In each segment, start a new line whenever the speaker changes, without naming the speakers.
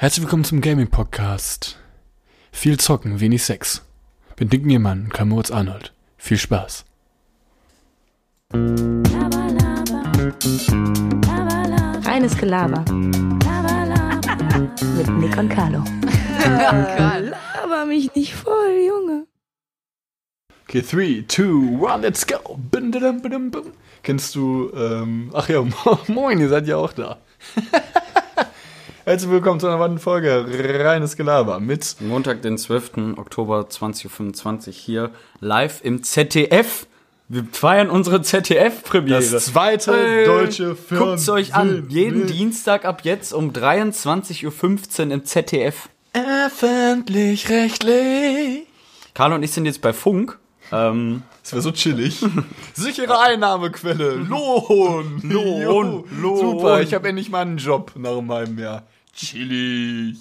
Herzlich willkommen zum Gaming Podcast. Viel zocken, wenig Sex. Bin Dick Niermann, Klamoritz Arnold. Viel Spaß.
Reines Gelaber. Mit Nick und Carlo. Laber mich nicht voll, Junge.
Okay, 3, 2, 1, let's go. Bim, bim, bim, bim. Kennst du, ähm, ach ja, moin, ihr seid ja auch da. Herzlich willkommen zu einer weiteren Folge Reines Gelaber mit
Montag, den 12. Oktober 20.25 Uhr hier live im ZDF. Wir feiern unsere ZDF-Premiere.
das zweite
Hey,
deutsche Film.
Guckt's euch an. Jeden Dienstag ab jetzt um 23.15 Uhr im ZDF.
Öffentlich-rechtlich.
Carlo und ich sind jetzt bei Funk. Ähm,
Das wäre so chillig. Sichere Einnahmequelle. Lohn.
Lohn, Lohn.
Super, ich habe endlich mal einen Job nach einem halben Jahr. Chillig.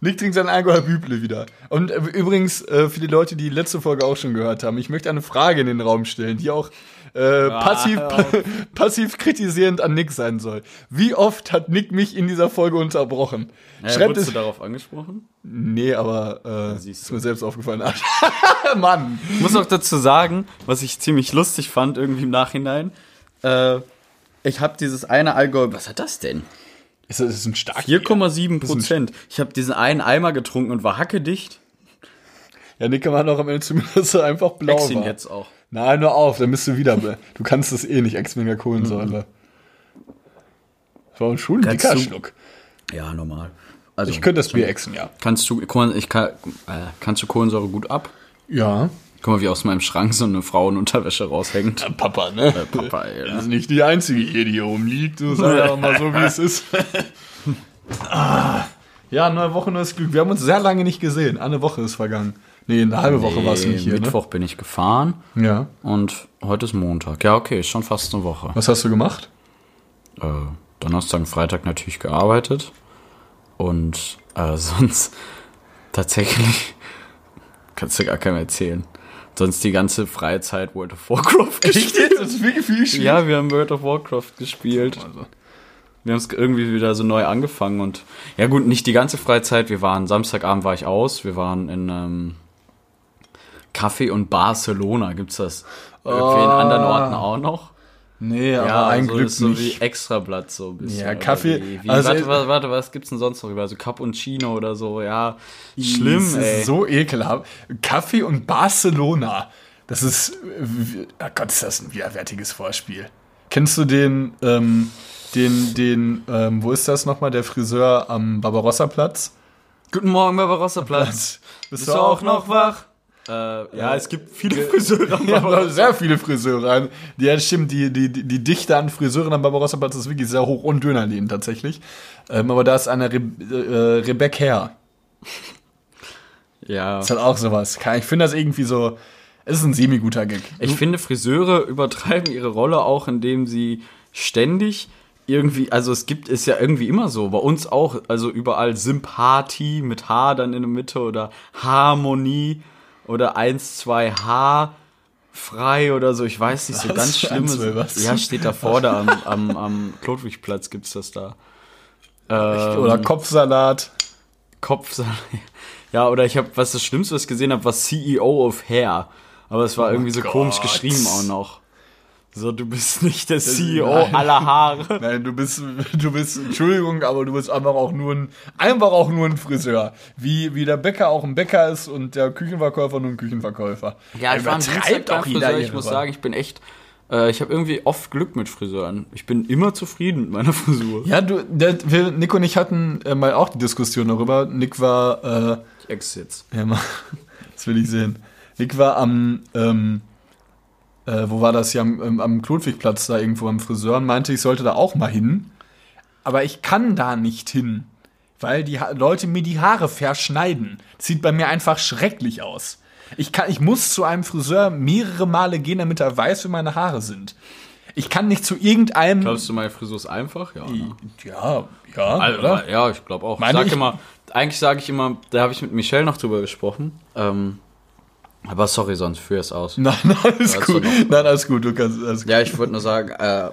Nick trinkt sein Alkohol Büble wieder. Und äh, übrigens, äh, für die Leute, die letzte Folge auch schon gehört haben, ich möchte eine Frage in den Raum stellen, die auch äh, passiv,
auf.
passiv kritisierend an Nick sein soll. Wie oft hat Nick mich in dieser Folge unterbrochen?
äh,
Schreibt
wurdest
es.
du darauf angesprochen?
Nee, aber äh, ist mir selbst aufgefallen. Mann.
Ich muss auch dazu sagen, was ich ziemlich lustig fand irgendwie im Nachhinein. Äh, ich habe dieses eine Alkohol... Was hat das denn?
Ist das ist ein stark
4,7 Prozent. Ich habe diesen einen Eimer getrunken und war hackedicht.
Ja, Nick war noch am Ende zumindest einfach blau
Ex ihn
war.
jetzt auch.
Nein, nur auf, dann bist du wieder. Du kannst es eh nicht, Ex-Mega Kohlensäure. Das war schon ein
Kannst
dicker
du-
Schluck.
Ja, normal. Also,
Ich könnte das Bier exen, ja.
Kannst du, ich kann, äh, kannst du Kohlensäure gut ab?
Ja.
Guck mal, wie aus meinem Schrank so eine Frauenunterwäsche raushängt.
Papa, ne?
Papa, ey.
Das ist nicht die einzige hier, die hier rumliegt. Du sagst ja mal so, wie es ist. ah. Ja, neue Woche, neues Glück. Wir haben uns sehr lange nicht gesehen. Eine Woche ist vergangen. Nee, eine halbe Woche war es nicht hier,
Mittwoch bin ich gefahren
ne? Ja.
und heute ist Montag. Ja, okay, ist schon fast eine Woche.
Was hast du gemacht?
Äh, Donnerstag und Freitag natürlich gearbeitet und äh, sonst tatsächlich kannst du gar keinem erzählen. Sonst die ganze freie Zeit World of Warcraft gespielt.
Das ist wirklich viel Spiel.
Ja, wir haben World of Warcraft gespielt.
Also.
Wir haben es irgendwie wieder so neu angefangen und ja gut, nicht die ganze Freizeit. Wir waren Samstagabend war ich aus. Wir waren in ähm, Café und Barcelona. Gibt's das irgendwie in anderen Orten auch noch?
Nee, aber ein
so,
Glück
ist so
nicht.
wie Extrablatt so ein bisschen.
Ja, Kaffee-
Wie, wie,
also-
warte, warte, warte, was gibt's denn sonst noch? Also Cappuccino oder so. Ja, schlimm,
das
ey.
ist so ekelhaft. Kaffee und Barcelona. Das ist, oh Gott, ist das ein widerwärtiges Vorspiel. Kennst du den, ähm, den, den, ähm, wo ist das nochmal, der Friseur am Barbarossa-Platz?
Guten Morgen, Barbarossa-Platz.
Bist,
Bist du auch noch wach? Äh, ja, es gibt viele Friseure. am
Ja, sehr viele Friseure. Die, ja, stimmt, die, die, die Dichte an Friseuren am Barbarossa-Platz ist wirklich sehr hoch und Dönerläden tatsächlich. Ähm, aber da ist eine Re äh, Rebecca Herr.
ja.
Ist halt auch sowas. Ich finde das irgendwie so, es ist ein semi-guter Gag.
Ich finde, Friseure übertreiben ihre Rolle auch, indem sie ständig irgendwie, also es gibt es ja irgendwie immer so, bei uns auch, also überall Sympathie mit H dann in der Mitte oder Harmonie oder 1, 2 H frei oder so, ich weiß nicht, so
Was?
ganz schlimmes.
Eins?
Ja, steht da vorne am, am, am Klotwigplatz gibt's das da. Ähm,
Oder Kopfsalat.
Kopf. Ja, oder ich habe, was das Schlimmste, was ich gesehen habe, war CEO of Hair. Aber es war irgendwie so
Oh Gott.
komisch geschrieben auch noch. So, du bist nicht der CEO
nein.
aller Haare.
Nein, du bist, du bist, Entschuldigung, aber du bist einfach auch nur ein, einfach auch nur ein Friseur. Wie, wie der Bäcker auch ein Bäcker ist und der Küchenverkäufer nur ein Küchenverkäufer.
Ja, ich war am Dienstag
auch
Friseur. Ich muss sagen, ich bin echt, äh, ich habe irgendwie oft Glück mit Friseuren. Ich bin immer zufrieden mit meiner Frisur.
Ja, du, der, wir, Nick und ich hatten äh, mal auch die Diskussion darüber. Nick war, äh,
Ich ex jetzt.
ja, mal, das will ich sehen. Nick war am, ähm, äh, wo war das hier, am, ähm, am Klotwigplatz da irgendwo am Friseur und meinte, ich sollte da auch mal hin. Aber ich kann da nicht hin, weil die ha Leute mir die Haare verschneiden. Das sieht bei mir einfach schrecklich aus. Ich, kann, ich muss zu einem Friseur mehrere Male gehen, damit er weiß, wie meine Haare sind. Ich kann nicht zu irgendeinem.
Glaubst du, meine Frisur ist einfach? Ja. Ne?
Ja, ja,
Also,
oder?
ja, ich glaube auch.
Meine
sag
ich-
immer, eigentlich sage ich immer, da habe ich mit Michelle noch drüber gesprochen. Ähm, aber sorry, sonst führ es aus.
Nein, nein, alles gut. Nein, alles gut, du kannst. Alles gut.
Ja, ich wollte nur sagen, äh,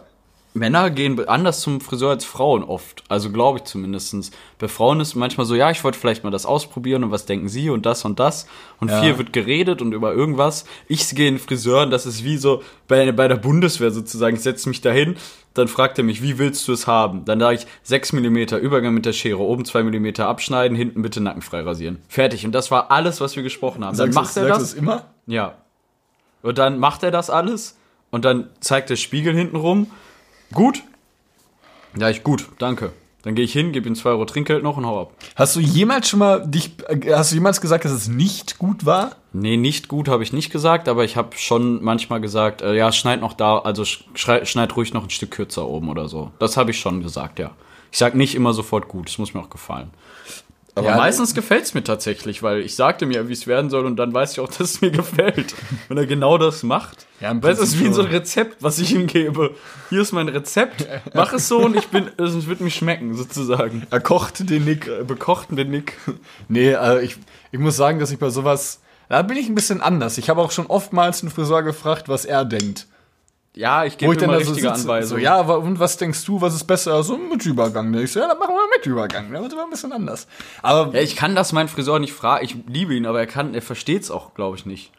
Männer gehen anders zum Friseur als Frauen oft. Also glaube ich zumindestens. Bei Frauen ist manchmal so, ja, ich wollte vielleicht mal das ausprobieren und was denken sie und das und das. Und
Ja.
viel wird geredet und über irgendwas. Ich gehe in den Friseur und das ist wie so bei, bei der Bundeswehr sozusagen. Ich setze mich dahin, dann fragt er mich, wie willst du es haben? Dann sage ich 6 mm Übergang mit der Schere, oben 2 mm abschneiden, hinten bitte nackenfrei rasieren. Fertig. Und das war alles, was wir gesprochen haben. Dann macht
du,
er
sagst
das.
immer?
Ja. Und dann macht er das alles und dann zeigt der Spiegel hinten rum. Gut? Ja, ich gut, danke. Dann gehe ich hin, gebe ihm 2 Euro Trinkgeld noch und hau ab.
Hast du jemals schon mal dich, äh, hast du jemals gesagt, dass es nicht gut war?
Nee, nicht gut habe ich nicht gesagt, aber ich habe schon manchmal gesagt, äh, ja, schneid noch da, also schneid ruhig noch ein Stück kürzer oben oder so. Das habe ich schon gesagt, ja. Ich sag nicht immer sofort gut, das muss mir auch gefallen. Aber
Ja,
meistens gefällt's mir tatsächlich, weil ich sagte mir, wie es werden soll und dann weiß ich auch, dass es mir gefällt. Wenn er genau das macht.
Ja,
Weil es ist wie so ein. Rezept, was ich ihm gebe. Hier ist mein Rezept, mach es so und ich bin, es wird mir schmecken, sozusagen.
Er kocht den Nick.
Äh, Bekochten den Nick.
Nee, äh, ich, ich muss sagen, dass ich bei sowas, da bin ich ein bisschen anders. Ich habe auch schon oftmals einen Friseur gefragt, was er denkt.
Ja, ich gebe
dann
immer
so
richtige
so,
Anweisungen.
ja, aber und was denkst du, was ist besser? So mit Übergang. Ich so, ja, dann machen wir mit Übergang. Das ist aber ein bisschen anders. Aber
Ja, ich kann das meinen Friseur nicht fragen. Ich liebe ihn, aber er kann, er versteht's auch, glaube ich, nicht.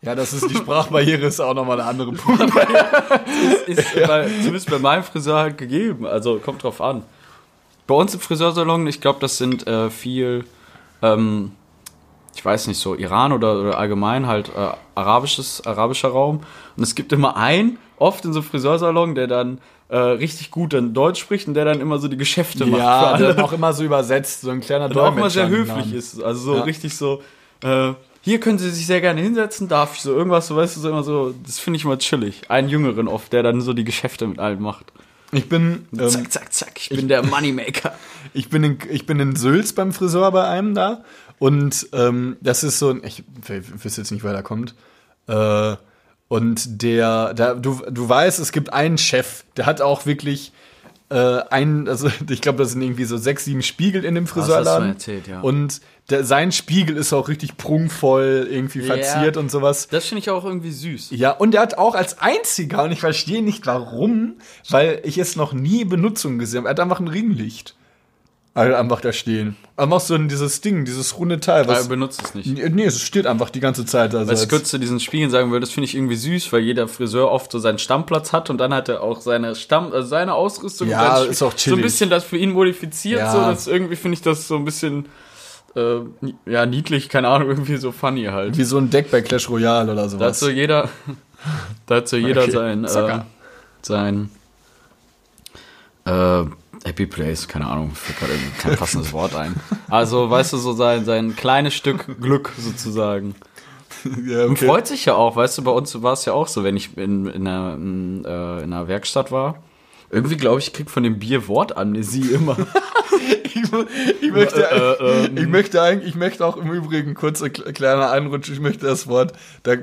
ja, das ist die Sprachbarriere ist auch nochmal eine andere Punkt.
Ist bei, zumindest bei meinem Friseur halt gegeben. Also kommt drauf an. Bei uns im Friseursalon, ich glaube, das sind äh, viel, ähm, ich weiß nicht, so Iran oder, oder allgemein halt äh, arabisches, arabischer Raum. Und es gibt immer einen, oft in so einem Friseursalon, der dann äh, richtig gut dann Deutsch spricht und der dann immer so die Geschäfte macht für
Ja, dann auch immer so übersetzt, so ein kleiner
Und auch mal sehr höflich
Namen.
ist. Also so
Ja.
richtig so, äh, hier können Sie sich sehr gerne hinsetzen, darf ich so irgendwas, so weißt du, so immer so, das finde ich immer chillig. Einen Jüngeren oft, der dann so die Geschäfte mit allen macht.
Ich bin, ähm,
zack, zack, zack, ich bin der Moneymaker.
ich bin in, ich bin in Sülz beim Friseur bei einem da und ähm, das ist so ein, ich weiß jetzt nicht, wer da kommt. Äh, und der, der du, du weißt, es gibt einen Chef, der hat auch wirklich äh, einen, also ich glaube, das sind irgendwie so sechs, sieben Spiegel in dem
hast du
Friseurladen.
mir erzählt, ja.
Und der, sein Spiegel ist auch richtig prunkvoll, irgendwie verziert und sowas.
Das finde ich auch irgendwie süß.
Ja, und er hat auch als einziger, und ich verstehe nicht warum, weil ich es noch nie Benutzung gesehen habe, er hat einfach ein Ringlicht. Also einfach da stehen. Einfach so dieses Ding, dieses runde Teil. Was,
benutzt es nicht.
nee, es steht einfach die ganze Zeit. Also
ich
als-
kurz zu diesen Spiegeln sagen würde, das finde ich irgendwie süß, weil jeder Friseur oft so seinen Stammplatz hat und dann hat er auch seine Stamm, also seine Ausrüstung.
Ja, ist auch
So
chillig.
ein bisschen das für ihn modifiziert,
Ja.
so, dass irgendwie finde ich das so ein bisschen, äh, ja, niedlich, keine Ahnung, irgendwie so funny halt.
wie so ein Deck bei Clash Royale oder
Da hat
sowas.
so jeder, da hat so jeder
Okay,
sein, äh, sein, äh, Happy Place, keine Ahnung, fällt gerade kein passendes Wort ein. Also, weißt du, so sein, sein kleines Stück Glück sozusagen.
ja,
Und freut sich ja auch, weißt du, bei uns war es ja auch so, wenn ich in, in, einer, in, äh, in einer Werkstatt war. Irgendwie glaube ich, krieg von dem Bier Wortamnesie immer.
ich, ich, möchte,
Äh, ähm.
ich möchte eigentlich, ich möchte auch im Übrigen, kurzer kle- kleiner Einrutsch, ich möchte das Wort,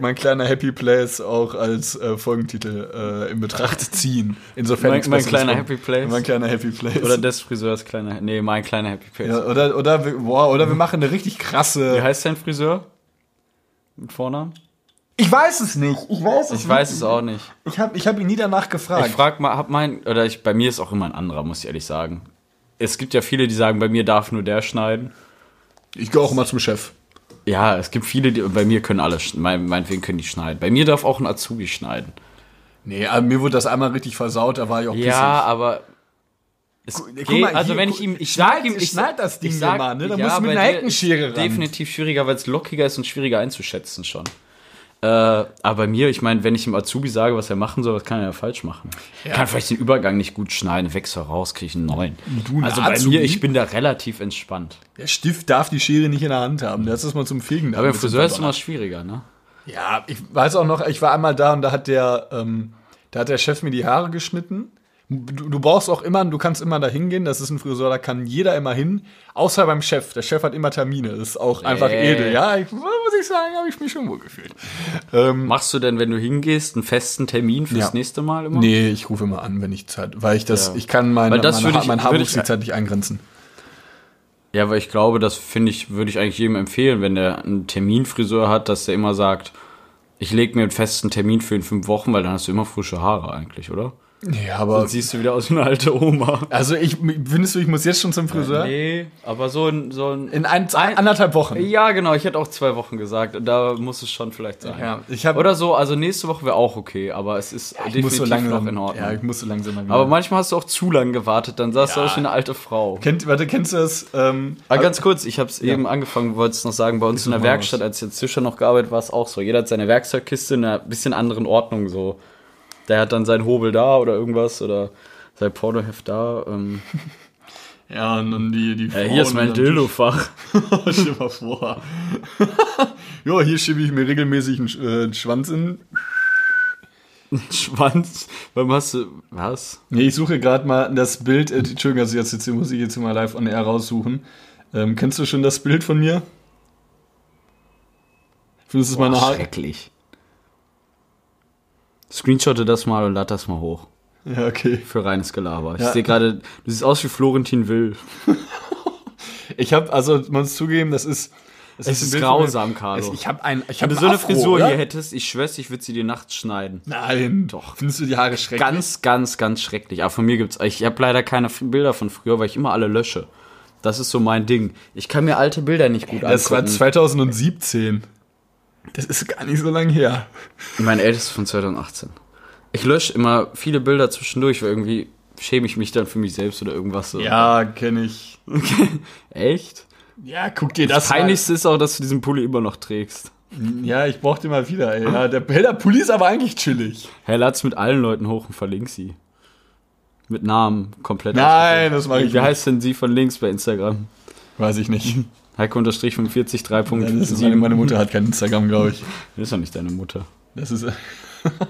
mein kleiner Happy Place auch als äh, Folgentitel äh, in Betracht ziehen. Insofern
Mein- mein kleiner. Happy Place?
Mein kleiner Happy Place.
Oder des Friseurs kleiner, nee, mein kleiner Happy Place.
ja, oder, oder, boah, oder wir machen eine richtig krasse.
Wie heißt dein Friseur? Mit Vornamen?
Ich weiß es nicht. Ich weiß es
Ich weiß es auch nicht.
Ich habe ich hab ihn nie danach gefragt.
Ich frag mal, hab mein, oder ich, bei mir ist auch immer ein anderer, muss ich ehrlich sagen. Es gibt ja viele, die sagen, bei mir darf nur der schneiden.
ich gehe auch immer zum Chef.
Ja, es gibt viele, die, bei mir können alle, mein, meinetwegen können die schneiden. Bei mir darf auch ein Azubi schneiden.
Nee, aber mir wurde das einmal richtig versaut, da war ich auch
Ja, aber. Es
Guck
geht,
mal,
also
hier,
wenn ich ihm, ich
schneid-
sag ihm, ich
schneid das Ding
ich sag,
mal, ne? Da musst du mit einer Heckenschere ran.
Definitiv schwieriger, weil es lockiger ist und schwieriger einzuschätzen schon. Äh, aber bei mir, ich meine, wenn ich dem Azubi sage, was er machen soll, was kann er ja falsch machen? Er kann vielleicht den Übergang nicht gut schneiden, wechsel raus, kriege ich einen neuen.
Du,
also bei
Azubi?
mir, ich bin da relativ entspannt.
Der Stift darf die Schere nicht in der Hand haben. Das ist mal zum Fegen.
Aber im Friseur ist es immer schwieriger, ne?
Ja, ich weiß auch noch, ich war einmal da und da hat der, ähm, da hat der Chef mir die Haare geschnitten. Du, du brauchst auch immer, du kannst immer da hingehen, das ist ein Friseur, da kann jeder immer hin, außer beim Chef. Der Chef hat immer Termine, das ist auch einfach
Äh.
edel. Ja, ich, muss ich sagen, habe ich mich schon wohl gefühlt. Ähm,
Machst du denn, wenn du hingehst, einen festen Termin fürs
Ja.
nächste Mal immer?
nee, ich rufe immer an, wenn ich Zeit, weil ich das,
Ja.
ich kann meine,
Weil das
meine,
ich-
mein
würde
Haarwuchs
ich-
die Zeit nicht eingrenzen.
Ja, aber ich glaube, das finde ich, würde ich eigentlich jedem empfehlen, wenn der einen Terminfriseur hat, dass der immer sagt, ich lege mir einen festen Termin für in fünf Wochen, weil dann hast du immer frische Haare eigentlich, oder?
Ja, aber.
Dann siehst du wieder aus wie eine alte Oma.
Also ich findest du, ich muss jetzt schon zum Friseur?
Nee, aber so ein, so ein
In ein, anderthalb Wochen.
Ja, genau, ich hätte auch zwei Wochen gesagt. Da muss es schon vielleicht sein.
Ja, ich hab-
Oder so, also nächste Woche wäre auch okay, aber es ist
ich muss so langsam,
noch in Ordnung.
Ja, ich muss so langsam mal wieder.
aber manchmal hast du auch zu lange gewartet, dann sahst du
Ja.
aus wie eine alte Frau.
Kennt, warte, kennst du das? Ähm,
Aber ganz kurz, ich habe es eben angefangen, wollte es noch sagen, bei uns in der Werkstatt, als ich jetzt Zischer noch gearbeitet war es auch so. Jeder hat seine Werkzeugkiste in einer bisschen anderen Ordnung so. Der hat dann seinen Hobel da oder irgendwas oder sein Pornoheft da. Ähm.
ja, und dann die, die
Äh, hier ist mein Dildo-Fach.
Stell mal vor. ja, hier schiebe ich mir regelmäßig einen, äh, einen Schwanz in.
Schwanz. Warum hast du. Was?
Nee, ich suche gerade mal das Bild. Äh, Entschuldigung, also jetzt, jetzt muss ich jetzt mal live on air raussuchen. Ähm, kennst du schon das Bild von mir? Findest du es meine Haare?
schrecklich. Screenshotte das mal und lad das mal hoch.
Ja, okay.
Für reines Gelaber. Ich
Ja.
sehe gerade, du siehst aus wie Florentin Will.
Ich habe, also man muss zugeben, das ist. das
Es ist
mir.
grausam, Carlo.
Ich habe ein, ich
Wenn
habe
du so eine
Afro,
Frisur
oder?
hier hättest, ich schwör's, ich würde sie dir nachts schneiden.
Nein, doch. Findest du die Haare schrecklich?
Ganz, ganz, ganz schrecklich. Aber von mir gibt's, ich habe leider keine Bilder von früher, weil ich immer alle lösche. Das ist so mein Ding. Ich kann mir alte Bilder nicht gut
Das war
angucken.
2017. Das ist gar nicht so lange her.
Mein ältestes von 2018. Ich lösche immer viele Bilder zwischendurch, weil irgendwie schäme ich mich dann für mich selbst oder irgendwas so.
Ja, kenne ich.
Echt?
Ja, guck dir
Das
das,
Peinlichste ist auch, dass du diesen Pulli immer noch trägst.
mal. Ja, ich brauch den mal wieder, ey. Ja, der Helder Pulli ist aber eigentlich chillig.
Hey, lad's mit allen Leuten hoch und verlink sie. Mit Namen komplett.
Nein, das mache ich
Wie
nicht.
heißt denn sie von links bei Instagram?
Weiß ich nicht.
Heiko unterstrich 45
Ja, das ist meine,
3.7.
meine Mutter hat kein Instagram, glaube ich.
Das ist doch nicht deine Mutter.
Das ist,
Das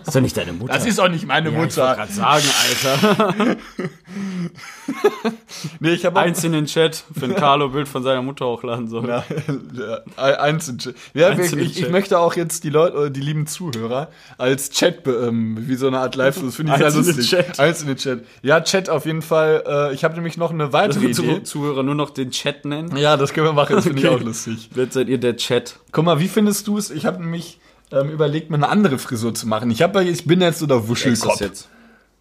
ist doch nicht deine Mutter.
das ist auch nicht meine
Ich wollte
Mutter.
gerade sagen, Alter.
Nee, ich habe
Eins in den Chat, wenn Carlo Bild von seiner Mutter hochladen soll.
Ja, ja, eins in Chat. Ja,
Eins in
ich, ich
Chat.
möchte auch jetzt die Leute, die lieben Zuhörer, als Chat, ähm, wie so eine Art Live, das finde ich sehr lustig.
Chat.
Eins in den Chat. Ja, Chat auf jeden Fall. Äh, ich habe nämlich noch eine weitere
Also
Idee.
Zu Zuhörer nur noch den Chat nennen.
Ja, das können wir machen, das finde ich
Okay.
auch lustig.
Jetzt seid ihr der Chat.
Guck mal, wie findest du es? Ich habe nämlich ähm, überlegt, mir eine andere Frisur zu machen. Ich, hab, ich bin jetzt so der Wuschelkopf.
jetzt.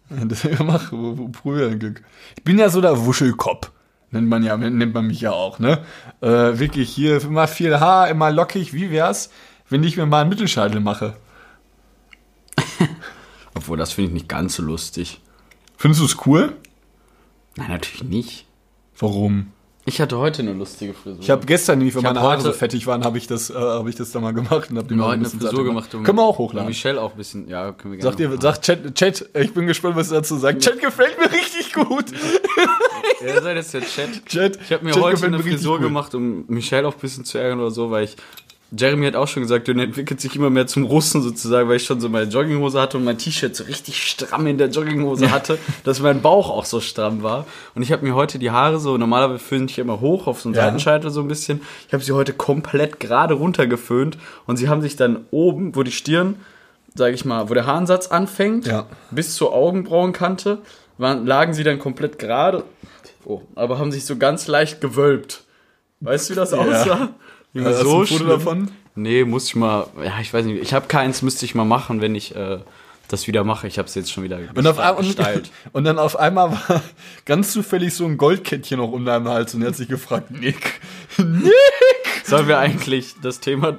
Das mach, probier dein Glück. Ich bin ja so der Wuschelkopf. Nennt man ja, nennt man mich ja auch, ne? Äh, wirklich hier immer viel Haar, immer lockig. Wie wär's, wenn ich mir mal einen Mittelscheitel mache?
Obwohl, das finde ich nicht ganz so lustig.
Findest du es cool?
Nein, natürlich nicht.
Warum?
Ich hatte heute eine lustige Frisur.
Ich habe gestern nämlich,
hab
meine Haare so fettig waren, habe ich das, äh, habe ich das da mal gemacht und habe die mal ein
eine Frisur gemacht. Um,
Können wir auch hochladen.
Michelle auch ein bisschen, ja, können wir gerne.
Sagt ihr, sagt Chat, Chat, ich bin gespannt, was ihr dazu sagt. Chat gefällt mir richtig gut.
Ihr seid jetzt der Chat.
Chat,
Ich habe mir
Chat
heute eine Frisur
gut.
gemacht, um Michelle auch ein bisschen zu ärgern oder so, weil ich. Jeremy hat auch schon gesagt, du entwickelt sich immer mehr zum Russen sozusagen, weil ich schon so meine Jogginghose hatte und mein T-Shirt so richtig stramm in der Jogginghose hatte, dass mein Bauch auch so stramm war. Und ich habe mir heute die Haare so, normalerweise föhne ich immer hoch auf so einen
Ja.
Seitenscheitel so ein bisschen. Ich habe sie heute komplett gerade runtergeföhnt und sie haben sich dann oben, wo die Stirn, sage ich mal, wo der Haaransatz anfängt,
Ja.
bis zur Augenbrauenkante, waren, lagen sie dann komplett gerade, oh, aber haben sich so ganz leicht gewölbt. Weißt du, wie das aussah?
Äh, hast du ein Foto davon?
Nee, muss ich mal, ja, ich weiß nicht, ich habe keins, müsste ich mal machen, wenn ich äh, das wieder mache. Ich habe es jetzt schon wieder
Und, auf, und, und dann auf einmal war ganz zufällig so ein Goldkettchen noch um deinem Hals und er hat sich gefragt, Nick,
Sollen wir eigentlich das Thema...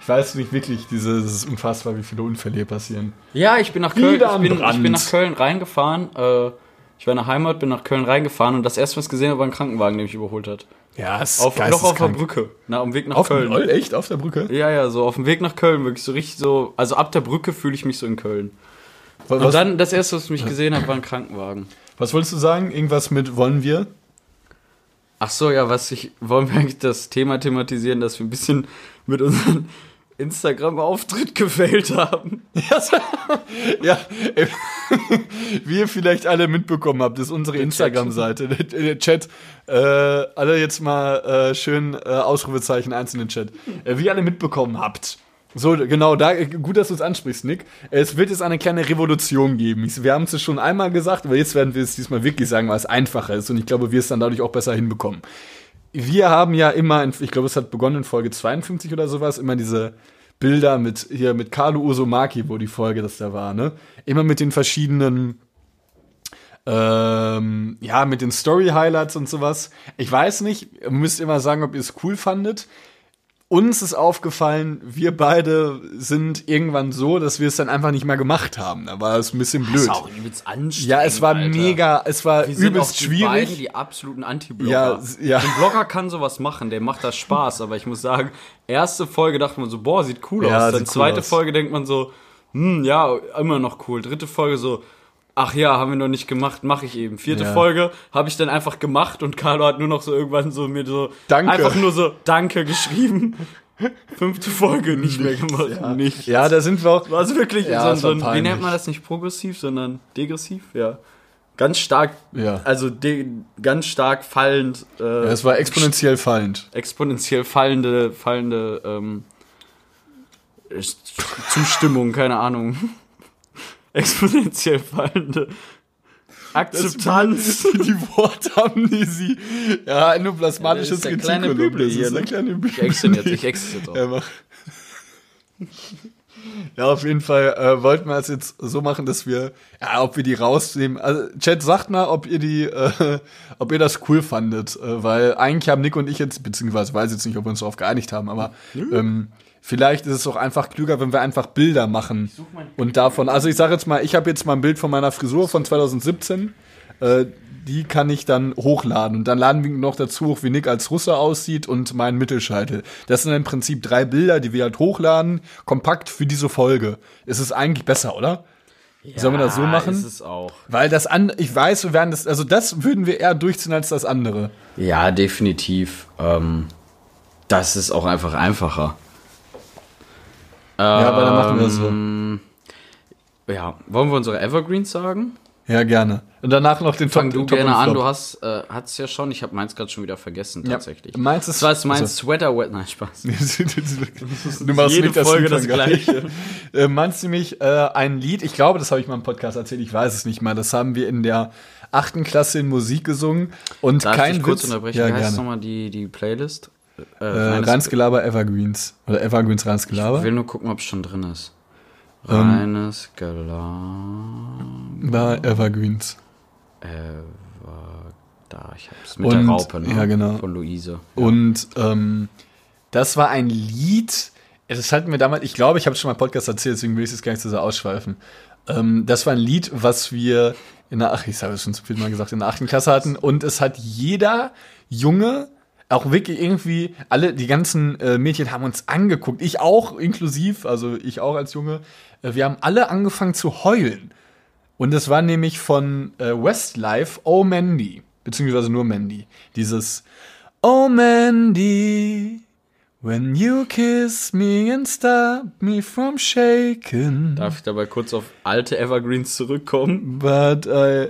ich weiß nicht wirklich, diese, das ist unfassbar, wie viele Unfälle hier passieren.
Ja, ich bin nach Köln, ich bin, ich bin nach Köln reingefahren, äh, ich war in der Heimat, bin nach Köln reingefahren und das erste, was ich gesehen habe, war ein Krankenwagen, der mich überholt hat.
Ja, es
Auf, noch auf der Brücke, na, auf dem Weg nach
Auf
Köln.
Köln. Echt? Auf der Brücke?
Ja, ja, so auf dem Weg nach Köln, wirklich so richtig so. Also ab der Brücke fühle ich mich so in Köln.
Was,
Und dann das erste, was ich mich gesehen habe, war ein Krankenwagen.
was wolltest du sagen? Irgendwas mit wollen wir?
Ach so, ja, was ich. Wollen wir eigentlich das Thema thematisieren, dass wir ein bisschen mit unserem Instagram-Auftritt gefällt haben?
Ja, wie ihr vielleicht alle mitbekommen habt, ist unsere Instagram-Seite, der, Chat. Äh, alle jetzt mal äh, schön äh, Ausrufezeichen eins in den Chat. Äh, wie ihr alle mitbekommen habt. So, genau, da, gut, dass du es ansprichst, Nick. Es wird jetzt eine kleine Revolution geben. Wir haben es schon einmal gesagt, aber jetzt werden wir es diesmal wirklich sagen, weil es einfacher ist und ich glaube, wir es dann dadurch auch besser hinbekommen. Wir haben ja immer, in, ich glaube, es hat begonnen in Folge 52 oder sowas, immer diese Bilder mit hier mit Carlo Usomaki, wo die Folge das da war, ne? Immer mit den verschiedenen ähm, ja, mit den Story-Highlights und sowas. Ich weiß nicht, ihr müsst immer sagen, ob ihr es cool fandet. Uns ist aufgefallen, wir beide sind irgendwann so, dass wir es dann einfach nicht mehr gemacht haben. Da war es ein bisschen blöd.
Das auch übelst anstrengend.
Ja, es war
Alter.
mega, es war
Wir sind auch
übelst
die
schwierig.
Beiden, die absoluten Anti-Blogger.
Ja, ja.
Ein Blogger kann sowas machen, der macht das Spaß, aber ich muss sagen, erste Folge dachte man so, boah, sieht cool
Ja,
aus. Dann
sieht cool
zweite
aus.
Folge denkt man so, hm, ja, immer noch cool. Dritte Folge so, ach ja, haben wir noch nicht gemacht, mache ich eben. Vierte
Ja.
Folge habe ich dann einfach gemacht und Carlo hat nur noch so irgendwann so mir so
Danke.
einfach nur so Danke geschrieben. Fünfte Folge nicht mehr gemacht.
Ja.
Nicht.
Ja, da sind wir auch.
War es wirklich
Ja,
so, so wie nennt man das nicht progressiv, sondern degressiv? Ja. Ganz stark,
Ja.
also de, ganz stark fallend, äh,
Ja, es war exponentiell fallend.
exponentiell fallende, fallende ähm, Zustimmung, keine Ahnung. exponentiell fallende Akzeptanz.
Die Wortamnesie. Ja, endoplasmatisches
Ja, das ist der kleine
Retikulum.
Büble
Das ist der
ne?
kleine
Ich exe jetzt, ich exe jetzt auch.
Ja, mach. Ja, auf jeden Fall äh, wollten wir es jetzt so machen, dass wir, ja, ob wir die rausnehmen. Also, Chat, sagt mal, ob ihr die, äh, ob ihr das cool fandet, äh, weil eigentlich haben Nick und ich jetzt, beziehungsweise weiß jetzt nicht, ob wir uns darauf geeinigt haben, aber ähm, vielleicht ist es auch einfach klüger, wenn wir einfach Bilder machen und davon. Also ich sage jetzt mal, ich habe jetzt mal ein Bild von meiner Frisur von 2017. Äh, die kann ich dann hochladen. Und dann laden wir noch dazu hoch, wie Nick als Russe aussieht und mein Mittelscheitel. Das sind im Prinzip drei Bilder, die wir halt hochladen, kompakt für diese Folge. Es ist eigentlich besser, oder? Sollen wir das so machen?
Ist es auch.
Weil das an, ich weiß, wir werden das, also das würden wir eher durchziehen als das andere.
Ja, definitiv. Ähm, das ist auch einfach einfacher.
Ja, aber dann machen wir das so.
Ähm, Ja, wollen wir unsere Evergreens sagen?
Ja, gerne. Und danach noch den
Fang
Top-
du
Top
gerne an, du hast äh, hat's ja schon, ich habe meins gerade schon wieder vergessen tatsächlich.
Meins ist,
Das war jetzt mein
also-
Sweater Wet, nein, Spaß.
du machst
Jede
nicht
Folge das. Gleiche.
äh, meinst du nämlich äh, ein Lied, ich glaube, das habe ich mal im Podcast erzählt, ich weiß es nicht mal, das haben wir in der achten Klasse in Musik gesungen und
Darf
kein
ich kurz
Witz.
unterbrechen?
Ja,
Wie heißt nochmal die, die Playlist? Äh,
Äh,
reines-
Reinsgelaber Evergreens. Oder Evergreens Reinsgelaber.
ich will nur gucken, ob es schon drin ist.
Ähm.
Reines Gelaber.
War Evergreens.
Äh, war da, ich hab's mit
Und-
der Raupe, ne?
ja, genau.
Von Luise.
Und ähm, das war ein Lied, das hatten wir damals, ich glaube, ich habe schon mal Podcast erzählt, deswegen will ich es gar nicht so sehr ausschweifen. Ähm, das war ein Lied, was wir in der, ach, ich habe es schon zu viel mal gesagt, in der achten Klasse hatten und es hat jeder Junge, auch wirklich irgendwie, alle, die ganzen äh, Mädchen haben uns angeguckt, ich auch inklusiv, also ich auch als Junge, äh, wir haben alle angefangen zu heulen. Und es war nämlich von äh, Westlife, Oh Mandy, beziehungsweise nur Mandy. Dieses Oh Mandy, when you kiss me and stop me from shaking.
Darf ich dabei kurz auf alte Evergreens zurückkommen?
But I.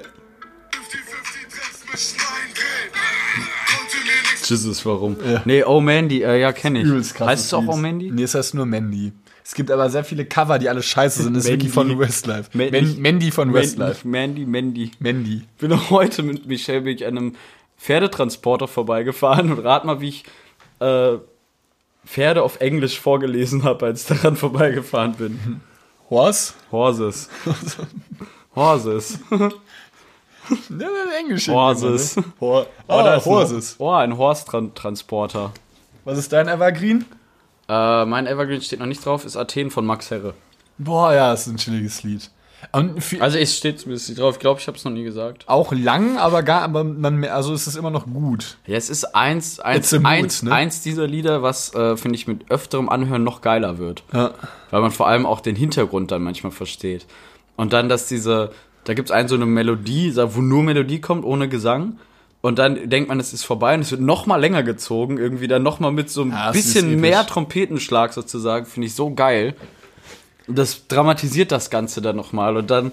Jesus, warum?
Ja.
Nee, Oh Mandy, äh, ja, kenne ich.
Übelst krass.
heißt es auch Oh Mandy?
Nee, es heißt nur Mandy. Es gibt aber sehr viele Cover, die alle scheiße sind. Das ist wirklich
Mandy.
von Westlife.
Mandy.
Man Mandy von Westlife.
Mandy, Mandy.
Mandy.
Ich bin auch heute mit Michelle bin ich an einem Pferdetransporter vorbeigefahren und rat mal, wie ich äh, Pferde auf Englisch vorgelesen habe, als ich daran vorbeigefahren bin.
Was?
Horses. Horses.
Ja, Englisch.
Horses.
irgendwie, ne? Hor
Oh, da
ah,
ist ein-
Horses.
Oh, ein Horse-Transporter.
Was ist dein Evergreen?
Äh, mein Evergreen steht noch nicht drauf, ist Athen von Max Herre.
Boah, ja, ist ein chilliges Lied.
Also es steht zumindest nicht drauf. Ich glaube, ich habe es noch nie gesagt.
auch lang, aber gar, aber man, also es ist immer noch gut.
Ja, es ist eins, eins,
mood,
eins,
ne?
eins dieser Lieder, was, äh, finde ich, mit öfterem Anhören noch geiler wird.
Ja.
Weil man vor allem auch den Hintergrund dann manchmal versteht. Und dann, dass diese, da gibt es einen so eine Melodie, wo nur Melodie kommt, ohne Gesang. Und dann denkt man, es ist vorbei und es wird noch mal länger gezogen, irgendwie dann noch mal mit so ein
Ja,
bisschen mehr Trompetenschlag sozusagen, finde ich so geil. Und das dramatisiert das Ganze dann noch mal. Und dann,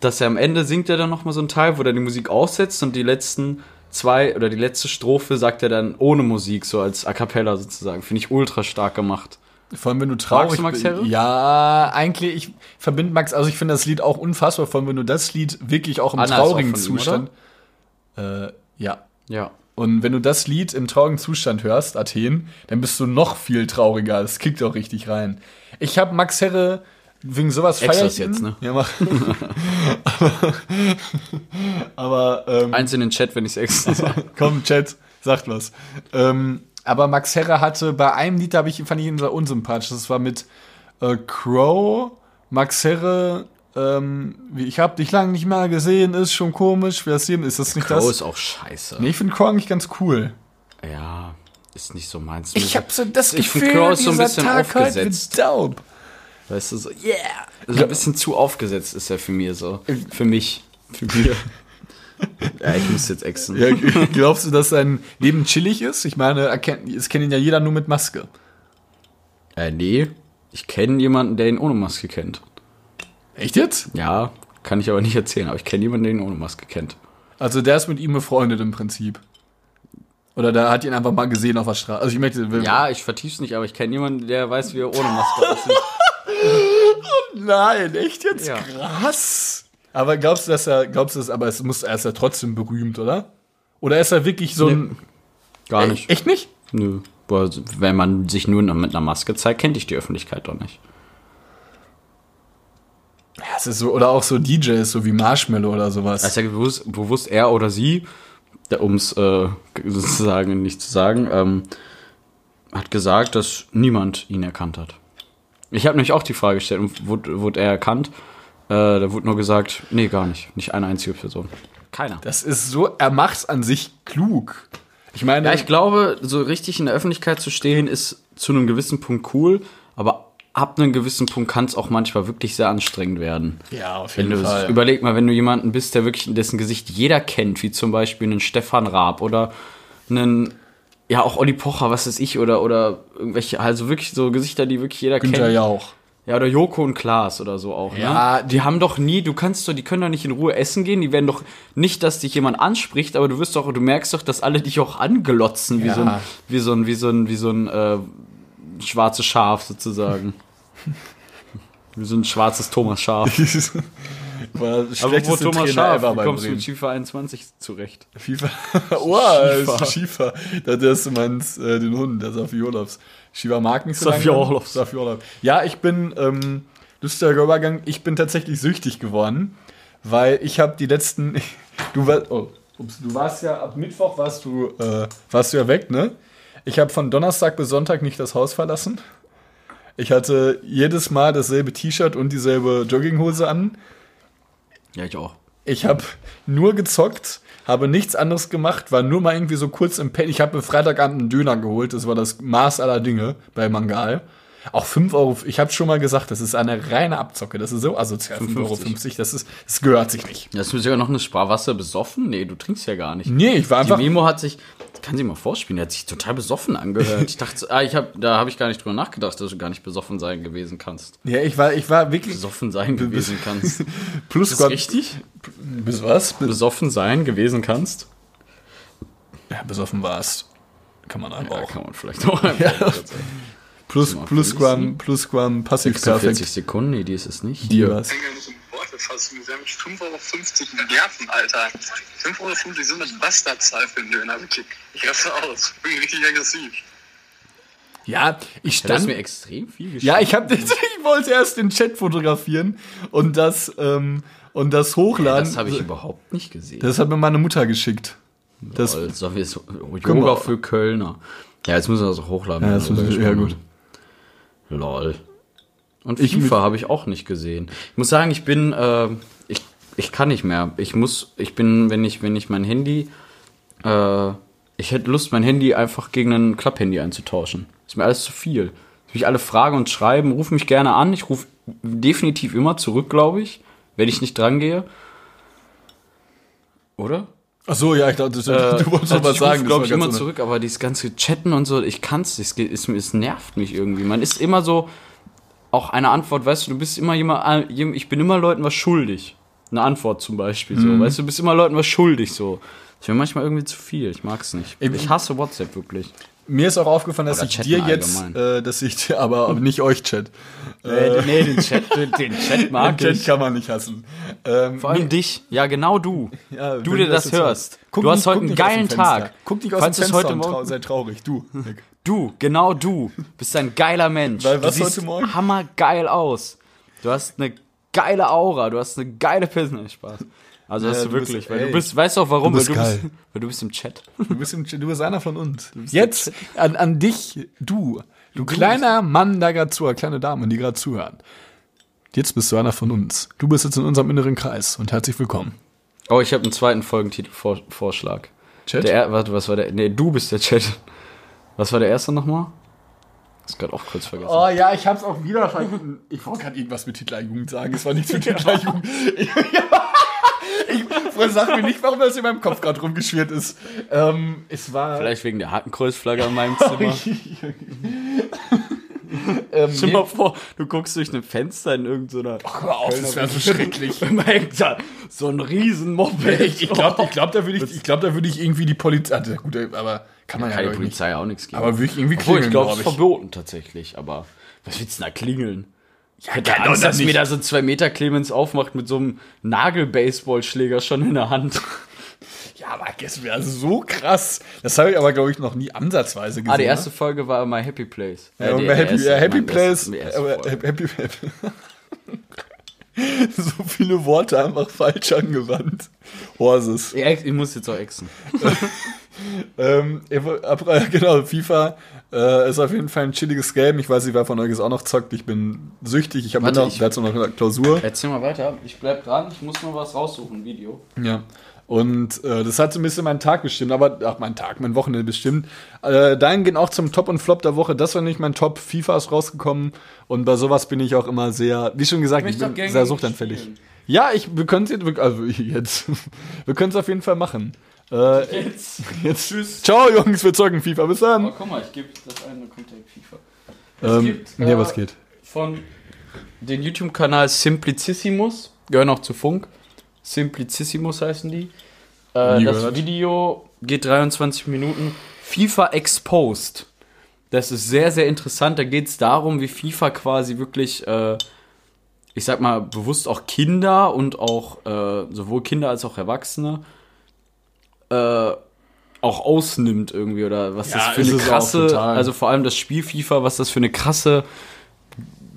dass er am Ende singt er dann noch mal so ein Teil, wo er die Musik aussetzt und die letzten zwei oder die letzte Strophe sagt er dann ohne Musik, so als A Cappella sozusagen. Finde ich ultra stark gemacht.
Vor allem, wenn du traurig
Magst du Max
bist.
Herre?
Ja, eigentlich, ich verbinde Max, also ich finde das Lied auch unfassbar, vor allem, wenn du das Lied wirklich auch im
Anna
traurigen
von ihm,
Zustand. Äh, ja.
Ja.
Und wenn du das Lied im traurigen Zustand hörst, Athen, dann bist du noch viel trauriger. Das kickt auch richtig rein. Ich habe Max Herre wegen sowas feier
ich jetzt, ne?
Ja, mach. aber, aber ähm,
Eins in den Chat, wenn ich es extra sage.
Komm, Chat, sagt was. Ähm, aber Max Herre hatte bei einem Lied, da ich, fand ich ihn sehr unsympathisch. Das war mit äh, Crow, Max Herre, ähm, ich hab dich lange nicht mehr gesehen, ist schon komisch. Wer ist hier? Ist das nicht
Crow
das?
ist auch scheiße.
Nee, ich finde Crow eigentlich ganz cool.
Ja, ist nicht so meins.
Ich hab so das
Ich
Gefühl,
Crow ist so ein bisschen
Tag
aufgesetzt.
dope.
Weißt du, so, yeah. Also ein bisschen zu aufgesetzt ist er für mir so. Für mich. Für mir. ja, ich muss jetzt exen.
Ja, glaubst du, dass sein Leben chillig ist? Ich meine, es kennt ihn ja jeder nur mit Maske.
Äh, nee. Ich kenne jemanden, der ihn ohne Maske kennt.
Echt jetzt?
Ja, kann ich aber nicht erzählen, aber ich kenne jemanden, der ihn ohne Maske kennt.
Also der ist mit ihm befreundet im Prinzip. Oder der hat ihn einfach mal gesehen auf der Straße. Also ich möchte.
Ja, ich vertief's nicht, aber ich kenne jemanden, der weiß, wie er ohne Maske aussieht.
Nein, echt jetzt?
Ja.
Krass. Aber glaubst du, dass er, glaubst du, dass, aber es muss, er ist ja trotzdem berühmt, oder? Oder ist er wirklich so ein.
Gar nicht.
Echt nicht?
Nö. Boah, Wenn man sich nur mit einer Maske zeigt, kennt dich die Öffentlichkeit doch nicht.
Ja, es ist so, oder auch so DJs, so wie Marshmallow oder sowas.
Also ja bewusst, bewusst er oder sie, um es äh, sozusagen nicht zu sagen, ähm, hat gesagt, dass niemand ihn erkannt hat. Ich habe nämlich auch die Frage gestellt, wurde, wurde er erkannt? Äh, da wurde nur gesagt, nee, gar nicht. Nicht eine einzige Person. Keiner.
das ist so, er macht's an sich klug. Ich meine,
Ja, ich glaube, so richtig in der Öffentlichkeit zu stehen, ist zu einem gewissen Punkt cool, aber ab einem gewissen Punkt kann es auch manchmal wirklich sehr anstrengend werden.
ja, auf
Wenn
jeden
du,
Fall.
überleg mal, wenn du jemanden bist, der wirklich, dessen Gesicht jeder kennt, wie zum Beispiel einen Stefan Raab oder einen, ja, auch Olli Pocher, was weiß ich, oder, oder irgendwelche, also wirklich so Gesichter, die wirklich jeder
Günther
kennt.
Jauch.
Ja, oder Joko und Klaas oder so auch,
Ja,
ne? Die haben doch nie, du kannst doch, die können doch nicht in Ruhe essen gehen, die werden doch nicht, dass dich jemand anspricht, aber du wirst doch, du merkst doch, dass alle dich auch anglotzen, wie
Ja.
so ein, wie so ein, wie so ein, wie so ein, äh, schwarzes Schaf sozusagen. wie so ein schwarzes Thomas Schaf.
War das
Aber wo Thomas
Trainer
Schaf,
ever
wie kommst du mit FIFA 21 zurecht?
FIFA. oh, das
Schiefer.
ist Schiefer. Da das du meinst äh, den Hund, der Safiolovs. Schiefer mag nicht so
Safiolovs.
Safiolov. Ja, ich bin, ähm, lustiger Übergang, ich bin tatsächlich süchtig geworden, weil ich habe die letzten, du warst, oh, ups, du warst ja, ab Mittwoch warst du, äh, warst du ja weg, ne? Ich habe von Donnerstag bis Sonntag nicht das Haus verlassen. Ich hatte jedes Mal dasselbe T-Shirt und dieselbe Jogginghose an.
Ja, ich auch.
Ich habe nur gezockt, habe nichts anderes gemacht, war nur mal irgendwie so kurz im Pen. Ich habe mir Freitagabend einen Döner geholt, das war das Maß aller Dinge bei Mangal. Auch 5 Euro, ich habe schon mal gesagt, das ist eine reine Abzocke, das ist so asozial, 5,50 Euro,
5,50.
das, ist, das gehört sich nicht.
Hast du sogar noch eine Sparwasser besoffen? Nee, du trinkst ja gar nicht.
Nee, ich war
Die
einfach,
Memo hat sich, kann sie mal vorspielen, der hat sich total besoffen angehört. Ich dachte, ah, ich hab, da habe ich gar nicht drüber nachgedacht, dass du gar nicht besoffen sein gewesen kannst.
ja, ich war, ich war wirklich
Besoffen sein gewesen kannst.
plus
Ist das richtig?
Bis was?
Besoffen sein gewesen kannst?
ja, besoffen warst. Kann man einfach
Ja,
auch.
kann man vielleicht auch einfach
Plus,
mal
plus
fließen.
Quam, plus Quam, Passivperfekt.
46 Sekunden, nee, die ist es nicht.
Dir was.
Worte fassen. Sie haben mich 5,50 Euro nerven, Alter. 5,50 Euro sind eine Bastardzahl für einen Döner. Wirklich. Ich raste aus. Bin richtig aggressiv.
Ja, ich
Du hast
stand
mir extrem viel geschrieben.
Ja, ich habe ich wollte erst den Chat fotografieren und das ähm, und das hochladen.
das habe ich überhaupt nicht gesehen.
Das hat mir meine Mutter geschickt. Das,
Lol, so Yoga
auch.
für Kölner. Ja, jetzt müssen wir das auch hochladen.
Ja, das
wenn wir
müssen wir-
darüber
ja,
haben. Lol. Und
Ich
FIFA habe ich auch nicht gesehen. Ich muss sagen, ich bin, äh, ich, ich kann nicht mehr. Ich muss, ich bin, wenn ich, wenn ich mein Handy, äh, ich hätte Lust, mein Handy einfach gegen ein Klapphandy einzutauschen. Ist mir alles zu viel. Mich alle fragen und schreiben, ruf mich gerne an. Ich rufe definitiv immer zurück, glaube ich, wenn ich nicht drangehe. Oder?
ach so, ja, ich dachte, du, du wolltest
also
was
ich
sagen.
glaube
das
ich,
war
immer
ganz
zurück, aber dieses ganze Chatten und so, ich kann's, es, es, es nervt mich irgendwie. Man ist immer so, auch eine Antwort, weißt du, du bist immer jemand, ich bin immer Leuten was schuldig. Eine Antwort zum Beispiel,
Mhm.
so, weißt du, du bist immer Leuten was schuldig, so. Das wäre manchmal irgendwie zu viel, ich mag's nicht.
Ich-
Ich hasse WhatsApp wirklich.
mir ist auch aufgefallen, dass
Oder
ich
chatten
dir jetzt, äh, dass ich dir, aber aber nicht euch Chat.
Äh, nee, den Chat, den Chat mag
Den Chat
ich.
kann man nicht hassen. Ähm,
Vor allem dich. Ja, genau du.
Ja,
du dir das
jetzt
hörst.
Guck
du
nicht-
hast heute einen geilen. Tag.
Guck nicht aus
Falls
dem Fenster
heute
und trau sei traurig. Du.
Du, genau du, bist ein geiler Mensch.
Weil
du
was
siehst
heute Morgen?
hammergeil aus. Du hast eine geile Aura, du hast eine geile Person. Spaß. Also hast
Ja,
du
du bist-
wirklich, weil
ey,
du bist, weißt du auch warum?
du bist
weil, du
geil.
bist, weil du bist im Chat.
Du bist, im, du bist einer von uns. Jetzt an, an dich, du. Du kleiner Mann, der gerade zuhört, kleine Dame, die gerade zuhören. Jetzt bist du einer von uns. Du bist jetzt in unserem inneren Kreis und herzlich willkommen.
Oh, ich habe einen zweiten Folgentitelvorschlag.
Chat?
Der, er- warte, was war der? Nee, du bist der Chat. Was war der erste nochmal? Ist gerade auch kurz vergessen.
Oh ja, ich hab's auch wieder vergessen. Ich wollte gerade irgendwas mit Hitlerjugend sagen. Es war nichts mit Hitlerjugend. Ich, ich, sag mir nicht, warum das in meinem Kopf gerade rumgeschwirrt ist. Ähm, es war.
Vielleicht wegen der Hakenkreuzflagge an meinem Zimmer.
ähm,
Stell dir mal vor, du guckst durch ein Fenster in irgendeiner.
hör auf, das wäre so schrecklich.
So ein riesen Moped.
Ich, ich glaube, ich glaub, da würde ich, ich, glaub, da würde ich irgendwie die Polizei. Also, gut, aber kann man ja,
Kann die
glaub ich nicht.
Polizei auch nichts geben.
Aber würde ich irgendwie
Obwohl, ich
klingeln,
glaube, es
glaub
ist verboten tatsächlich. Aber was willst du da klingeln? Ich hätte
doch
Angst,
das
dass mir
nicht.
da so zwei Meter Clemens aufmacht mit so einem Nagel-Baseballschläger schon in der Hand.
Ja, aber das wäre so krass. Das habe ich aber, glaube ich, noch nie ansatzweise gesehen.
Ah, die erste
ne?
Folge war My Happy Place.
Ja,
Äh, die- die
Happy,
erste-
ja, Happy
die erste-
Place.
die erste Folge.
Happy, Happy. so viele Worte einfach falsch angewandt. Horses.
Ja, Ich muss jetzt auch exen.
Ähm, genau, FIFA äh, ist auf jeden Fall ein chilliges Game. Ich weiß nicht, wer von euch es auch noch zockt. Ich bin süchtig. Ich habe noch,
ich-
dazu noch eine Klausur.
Erzähl mal weiter. Ich bleib dran. Ich muss nur was raussuchen. Video.
Ja. Und äh, das hat so ein bisschen meinen Tag bestimmt, aber ach, mein Tag, mein Wochenende bestimmt. Äh, dahin gehen auch zum Top und Flop der Woche. Das war nicht mein Top. FIFA ist rausgekommen und bei sowas bin ich auch immer sehr, wie schon gesagt, ich, bin sehr suchtanfällig.
spielen.
Ja, ich, wir können es jetzt, also jetzt, wir können es auf jeden Fall machen. Äh,
Jetzt.
jetzt tschüss. Ciao Jungs, wir zocken FIFA. Bis dann.
Oh, guck mal, ich gebe das ein, dann kommt direkt FIFA.
Ähm,
gibt, äh,
was geht?
Von den YouTube-Kanal Simplicissimus, gehören auch zu Funk. Simplicissimus heißen die. Äh, das
gehört.
Video geht 23 Minuten. FIFA Exposed. Das ist sehr, sehr interessant. Da geht es darum, wie FIFA quasi wirklich, äh, ich sag mal, bewusst auch Kinder und auch äh, sowohl Kinder als auch Erwachsene äh, auch ausnimmt irgendwie oder was
Ja,
das für eine krasse, also vor allem das Spiel FIFA, was das für eine krasse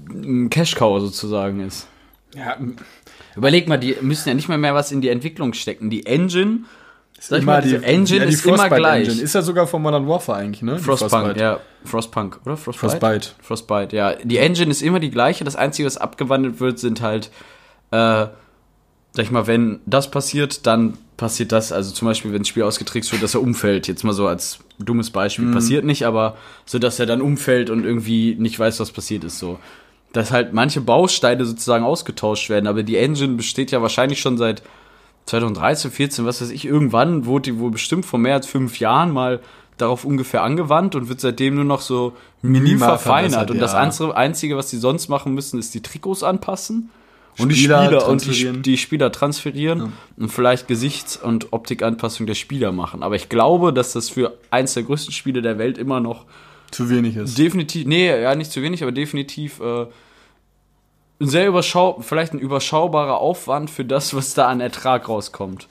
mm, Cash-Cow sozusagen ist.
Ja,
Überleg mal, die müssen ja nicht mehr mehr was in die Entwicklung stecken. Die Engine, sag ich mal, diese
die
Engine
ja, die
ist immer
Frostbite
gleich.
Engine. Ist ja sogar von Modern Warfare eigentlich, ne? Die
Frostpunk, ja. Frostpunk, oder? Frostbite?
Frostbite.
Frostbite, ja. Die Engine ist immer die gleiche. Das Einzige, was abgewandelt wird, sind halt, äh, sag ich mal, wenn das passiert, dann passiert das. Also zum Beispiel, wenn das Spiel ausgetrickst wird, dass er umfällt. Jetzt mal so als dummes Beispiel.
Mhm.
Passiert nicht, aber so, dass er dann umfällt und irgendwie nicht weiß, was passiert ist, so. Dass halt manche Bausteine sozusagen ausgetauscht werden. Aber die Engine besteht ja wahrscheinlich schon seit 2013, 14, was weiß ich, irgendwann wurde die wohl bestimmt vor mehr als fünf Jahren mal darauf ungefähr angewandt und wird seitdem nur noch so mini verfeinert. Und das
ja.
Einzige, was die sonst machen müssen, ist die Trikots anpassen. Und
Spieler
die Spieler und die,
transferieren.
die Spieler transferieren und vielleicht Gesichts- und Optikanpassung der Spieler machen. Aber ich glaube, dass das für eins der größten Spiele der Welt immer noch
Zu wenig ist.
definitiv, nee, ja, nicht zu wenig, aber definitiv äh, ein sehr überschau vielleicht ein überschaubarer Aufwand für das, was da an Ertrag rauskommt.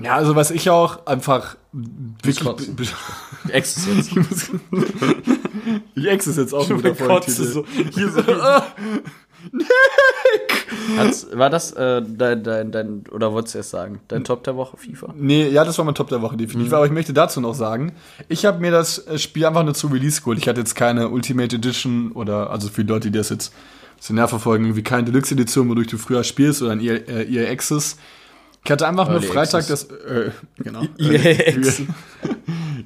Ja, also was ich auch einfach wirklich. be-
Ex jetzt.
Ich ich ex jetzt auch guter Folgentitel.
so, hier so. Hat's, war das äh, dein, dein, dein, oder wolltest du erst sagen, dein Top der Woche FIFA?
Nee, ja, das war mein Top der Woche definitiv. Aber ich möchte dazu noch sagen, ich habe mir das äh, Spiel einfach nur zu Release geholt. Ich hatte jetzt keine Ultimate Edition oder, also für die Leute, die das jetzt so näher verfolgen, irgendwie keine Deluxe Edition, wodurch du früher spielst oder ein EA, äh, EA Access. Ich hatte einfach nur Freitag
Access.
das, äh, genau.
EA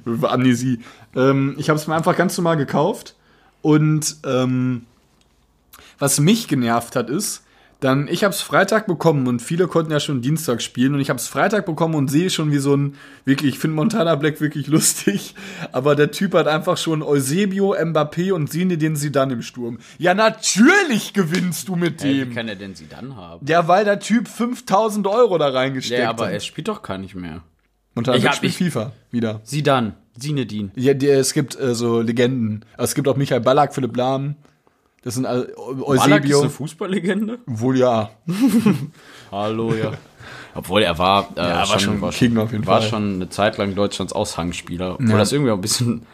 Amnesie. Ähm, ich habe es mir einfach ganz normal gekauft und ähm, was mich genervt hat ist, dann ich habe es Freitag bekommen und viele konnten ja schon Dienstag spielen und ich habe es Freitag bekommen und sehe schon wie so ein wirklich, ich finde Montana Black wirklich lustig, aber der Typ hat einfach schon Eusebio, Mbappé und Zinedine Zidane im Sturm. Ja, natürlich gewinnst du mit
Hey,
dem.
wie kann er denn sie dann haben?
Ja, weil der Typ 5000 Euro da reingesteckt
Ja, aber
hat.
er spielt doch gar nicht mehr.
Montana
Ich
Black spielt FIFA wieder.
Sie dann. Sinedin.
Ja, die, es gibt äh, so Legenden. Also es gibt auch Michael Ballack, Philipp Lahm. Das sind all-
Ballack ist eine Fußballlegende?
Wohl ja.
Hallo, ja. Obwohl er war, äh,
Ja, war schon King auf jeden
war
Fall.
schon eine Zeit lang Deutschlands Aushangspieler. Obwohl
Ja.
das irgendwie auch ein bisschen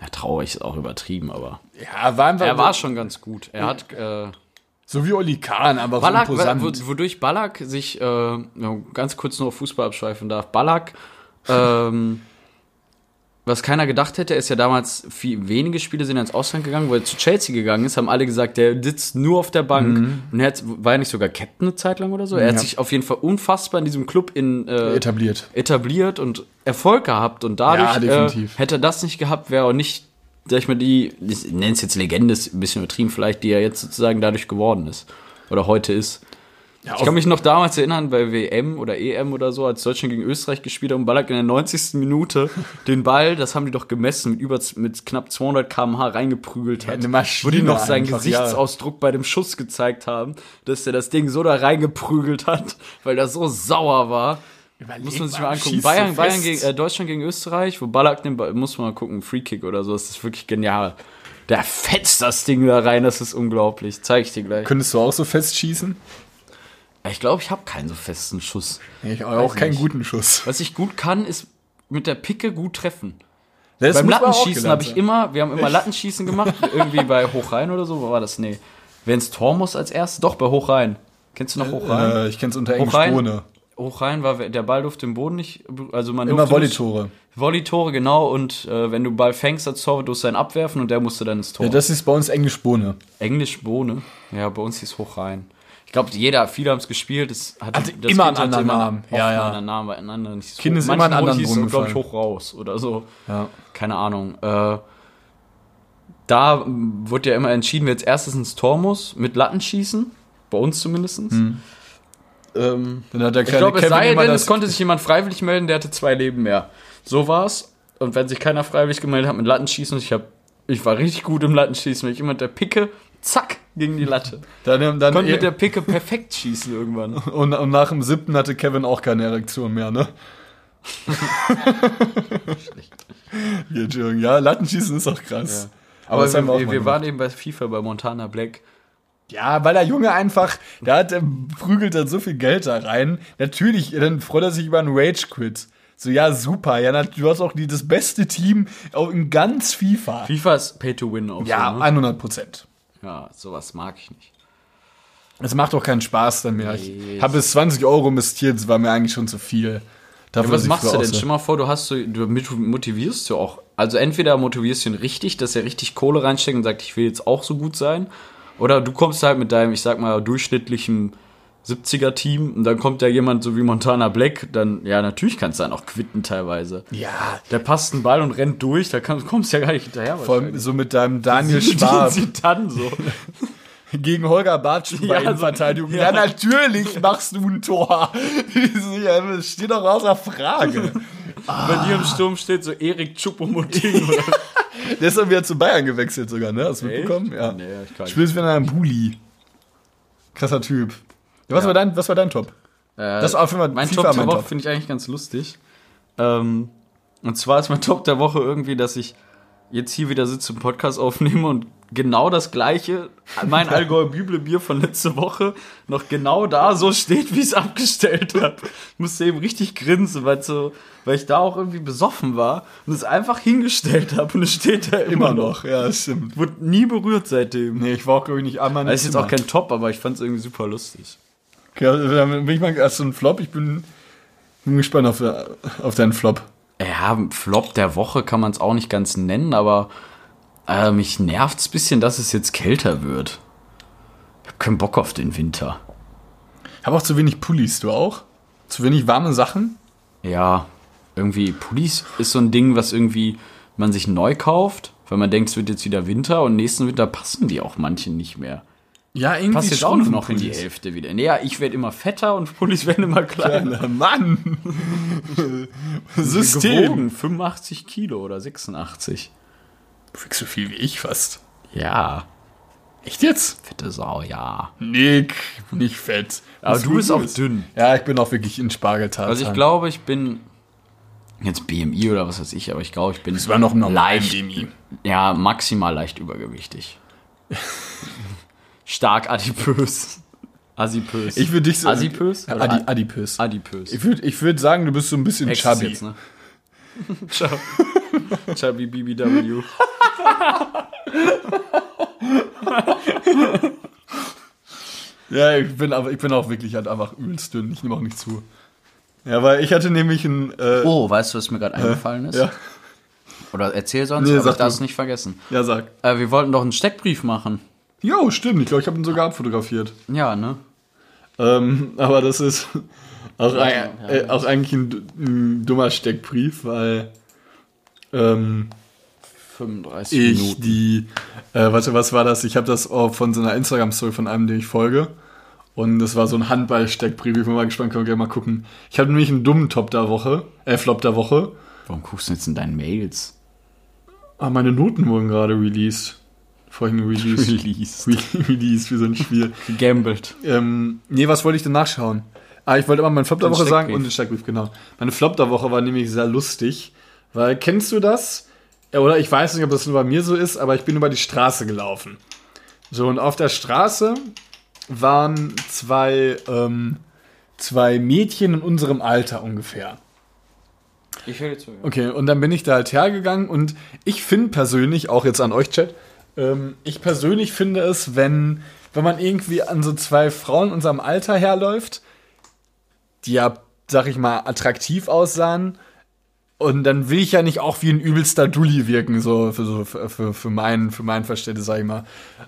ja, traurig ist auch übertrieben, aber
Ja, war einfach
er war schon ganz gut. Er hat äh,
so wie Oli Kahn, aber
Ballack,
so imposant.
wo- wodurch Ballack sich äh, ganz kurz nur auf Fußball abschweifen darf. Ballack, ähm, was keiner gedacht hätte, ist ja damals viel, wenige Spiele sind ins Ausland gegangen, wo er zu Chelsea gegangen ist, haben alle gesagt, der sitzt nur auf der Bank. Und er hat, war er nicht sogar Captain eine Zeit lang oder so? Er hat
Mhm. Ja.
sich auf jeden Fall unfassbar in diesem Club in, äh,
etabliert.
etabliert und Erfolg gehabt und dadurch
Ja.
Äh, hätte er das nicht gehabt, wäre auch nicht, sag ich mal, die, ich nenne es jetzt Legende, ist ein bisschen übertrieben vielleicht, die er jetzt sozusagen dadurch geworden ist oder heute ist.
Ja,
Ich kann mich noch damals erinnern, bei WM oder EM oder so, als Deutschland gegen Österreich gespielt hat und Ballack in der 90. Minute den Ball, das haben die doch gemessen, mit über mit knapp 200 km/h reingeprügelt hat.
eine Maschine
wo die noch seinen
einfach, ja.
Gesichtsausdruck bei dem Schuss gezeigt haben, dass er das Ding so da reingeprügelt hat, weil er so sauer war. Muss man sich mal angucken. Bayern, Bayern gegen, äh, Deutschland gegen Österreich, wo Ballack den Ball, muss man mal gucken, Free Kick oder so, das ist wirklich genial. Der fetzt das Ding da rein, das ist unglaublich. Zeig ich dir gleich.
Könntest du auch so festschießen?
Ich glaube, ich habe keinen so festen Schuss.
Ich habe auch keinen
nicht.
guten Schuss.
Was ich gut kann, ist mit der Picke gut treffen.
Das
Beim Lattenschießen habe ich immer, wir haben immer Lattenschießen gemacht, irgendwie bei Hochrhein oder so, wo war das? Nee. Wer ins Tor muss als erstes? Doch, bei Hochrhein. Kennst du noch Hochrhein?
Äh, ich kenn's unter Englisch
Hochrhein? Hochrhein war, der Ball durfte den Boden nicht, also man
Immer
durfte
Volley-Tore.
Volley-Tore, genau, und äh, wenn du Ball fängst als Torwart, durfst du abwerfen und der musste dann ins Tor.
Ja, das ist bei uns Englisch Bohne.
Englisch Bohne. Ja, bei uns hieß Hochrhein. Ich glaube, jeder, viele haben es gespielt. Es hat
Hatte
das
immer
Kind
einen anderen Namen. Ja,
einen
ja.
anderen Namen, bei einem anderen hieß es
Kind ist immer
manchen
einen anderen
es,
Brunnen
glaube ich, hoch raus oder so.
Ja.
Keine Ahnung. Äh, da wurde ja immer entschieden, wer als erstes ins Tor muss, mit Lattenschießen. Bei uns zumindest. Ähm,
Dann hat der
ich
kleine
glaube, es sei denn, es konnte sich jemand freiwillig melden, der hatte zwei Leben mehr. So war's. Und wenn sich keiner freiwillig gemeldet hat mit Lattenschießen, ich hab, ich war richtig gut im Lattenschießen, wenn ich immer mit der Picke, zack, gegen die Latte.
dann, dann
Konnte mit der Picke perfekt schießen irgendwann.
und, und nach dem siebten hatte Kevin auch keine Erektion mehr, ne? ja, Entschuldigung. ja, Lattenschießen ist auch krass.
Aber
das haben
wir, wir, wir waren eben bei FIFA, bei Montana Black.
Ja, weil der Junge einfach, der hat, der prügelt dann so viel Geld da rein. Natürlich, dann freut er sich über einen Rage-Quit. So, ja, super. Ja, du hast auch die, das beste Team auch in ganz FIFA.
FIFA ist Pay to Win auch
Ja,
so, ne?
100 Prozent.
Ja, sowas mag ich nicht.
Es macht auch keinen Spaß dann mehr.
Nee,
ich habe bis 20 Euro investiert, das war mir eigentlich schon zu viel. Dafür,
Ja, was machst du denn? Stell mal vor, du hast so, du motivierst du auch. Also entweder motivierst du ihn richtig, dass er richtig Kohle reinsteckt und sagt, ich will jetzt auch so gut sein. Oder du kommst halt mit deinem, ich sag mal, durchschnittlichen 70er-Team und dann kommt da jemand so wie Montana Black, dann, ja, natürlich kannst du dann auch quitten teilweise.
Ja,
Der passt einen Ball und rennt durch, da kann, kommst du ja gar nicht hinterher.
vor allem so mit deinem Daniel Schwab
Sie dann so.
gegen Holger Bartsch bei
Ja, so-
Innenverteidigung.
ja.
Ja. natürlich machst du ein Tor. ja, das steht doch außer Frage.
Bei dir im Sturm steht so Erik Choupo-Moting oder
Der ist dann wieder zu Bayern gewechselt sogar, ne? Hast du mitbekommen? Ja.
Nee, ich kann nicht.
Spielst wieder in einem Bulli. Krasser Typ. Was,
Ja.
war dein, was war dein Top?
Äh,
Das war auf jeden Fall
mein
FIFA
Top der Woche finde ich eigentlich ganz lustig. Ähm, und zwar ist mein Top der Woche irgendwie, dass ich jetzt hier wieder sitze und Podcast aufnehme und genau das gleiche, mein Allgäuer Bibelbier von letzte Woche, noch genau da so steht, wie ich es abgestellt habe. Ich musste eben richtig grinsen, weil, so, weil ich da auch irgendwie besoffen war und es einfach hingestellt habe und es steht da immer,
Immer
noch.
noch, ja, stimmt.
Wurde nie berührt seitdem.
Nee, ich war auch, glaube ich, nicht einmal
Das ist jetzt auch kein Top, aber ich fand es irgendwie super lustig.
Also, dann bin ich mal erst so ein Flop. Ich bin, bin gespannt auf, auf deinen Flop.
Ja, Flop der Woche kann man es auch nicht ganz nennen, aber äh, mich nervt es ein bisschen, dass es jetzt kälter wird. Ich habe keinen Bock auf den Winter.
Ich habe auch zu wenig Pullis, du auch? Zu wenig warme Sachen?
Ja, irgendwie Pullis ist so ein Ding, was irgendwie man sich neu kauft, weil man denkt, es wird jetzt wieder Winter und nächsten Winter passen die auch manche nicht mehr.
Ja, irgendwie
Passt jetzt auch nur noch in die Hälfte wieder. Nee, ja, ich werde immer fetter und Pullis werden immer kleiner.
Kleiner Mann. System.
Gewogen, 85 Kilo oder 86.
Du wiegst so viel wie ich fast.
Ja,
Echt jetzt?
fette Sau, ja.
Nick, ich bin nicht fett.
Aber du bist auch dünn.
Ja, ich bin auch wirklich in Spargeltat.
Also ich glaube, ich bin jetzt BMI oder was weiß ich, aber ich glaube, ich bin
Es war noch normal
leicht,
BMI.
ja, maximal leicht übergewichtig. Stark adipös. Asipös.
Ich würde dich so.
Asipös?
Adi, adipös.
Adipös.
Ich würde ich würd sagen, du bist so ein bisschen
Ex ist
chubby.
Jetzt, ne? Chub- Chubby BBW.
Ja, ich bin, aber, ich bin auch wirklich halt einfach übelst dünn. Ich nehme auch nicht zu. Ja, weil ich hatte nämlich ein. Äh,
Oh, weißt du, was mir gerade eingefallen ist?
ja,
Oder erzähl sonst,
Nee,
aber ich darf es nicht vergessen.
ja, sag.
Äh, wir wollten doch einen Steckbrief machen.
Jo, stimmt. Ich glaube, ich habe ihn sogar abfotografiert.
Ja, ne?
Ähm, aber das ist auch, ein,
ja.
äh, auch eigentlich ein, ein dummer Steckbrief, weil ähm,
35
ich die, äh, warte, was war das? Ich habe das auch von so einer Instagram-Story von einem, den ich folge. Und das war so ein Handball-Steckbrief. Ich bin mal gespannt, können wir gerne mal gucken. Ich habe nämlich einen dummen Top der Woche, äh, Flop der Woche.
Warum guckst du jetzt in deinen Mails?
Ah, meine Noten wurden gerade released. Vorhin released.
Released.
Re released, wie so ein Spiel.
Gambelt.
Ähm, nee, was wollte ich denn nachschauen? Ah, ich wollte immer meinen Flop der
Den
Woche sagen und den Steckbrief, genau. Meine Flop der Woche war nämlich sehr lustig, weil kennst du das? Ja, Oder ich weiß nicht, ob das nur bei mir so ist, aber ich bin über die Straße gelaufen. So, und auf der Straße waren zwei, ähm, zwei Mädchen in unserem Alter ungefähr.
Ich höre dir zu.
Okay, und dann bin ich da halt hergegangen und ich finde persönlich, auch jetzt an euch Chat, ähm, ich persönlich finde es, wenn, wenn man irgendwie an so zwei Frauen unserem Alter herläuft, die ja, sag ich mal, attraktiv aussahen, und dann will ich ja nicht auch wie ein übelster Dulli wirken, so für, so, für, für, für, mein, für mein Verständnis, sag ich mal.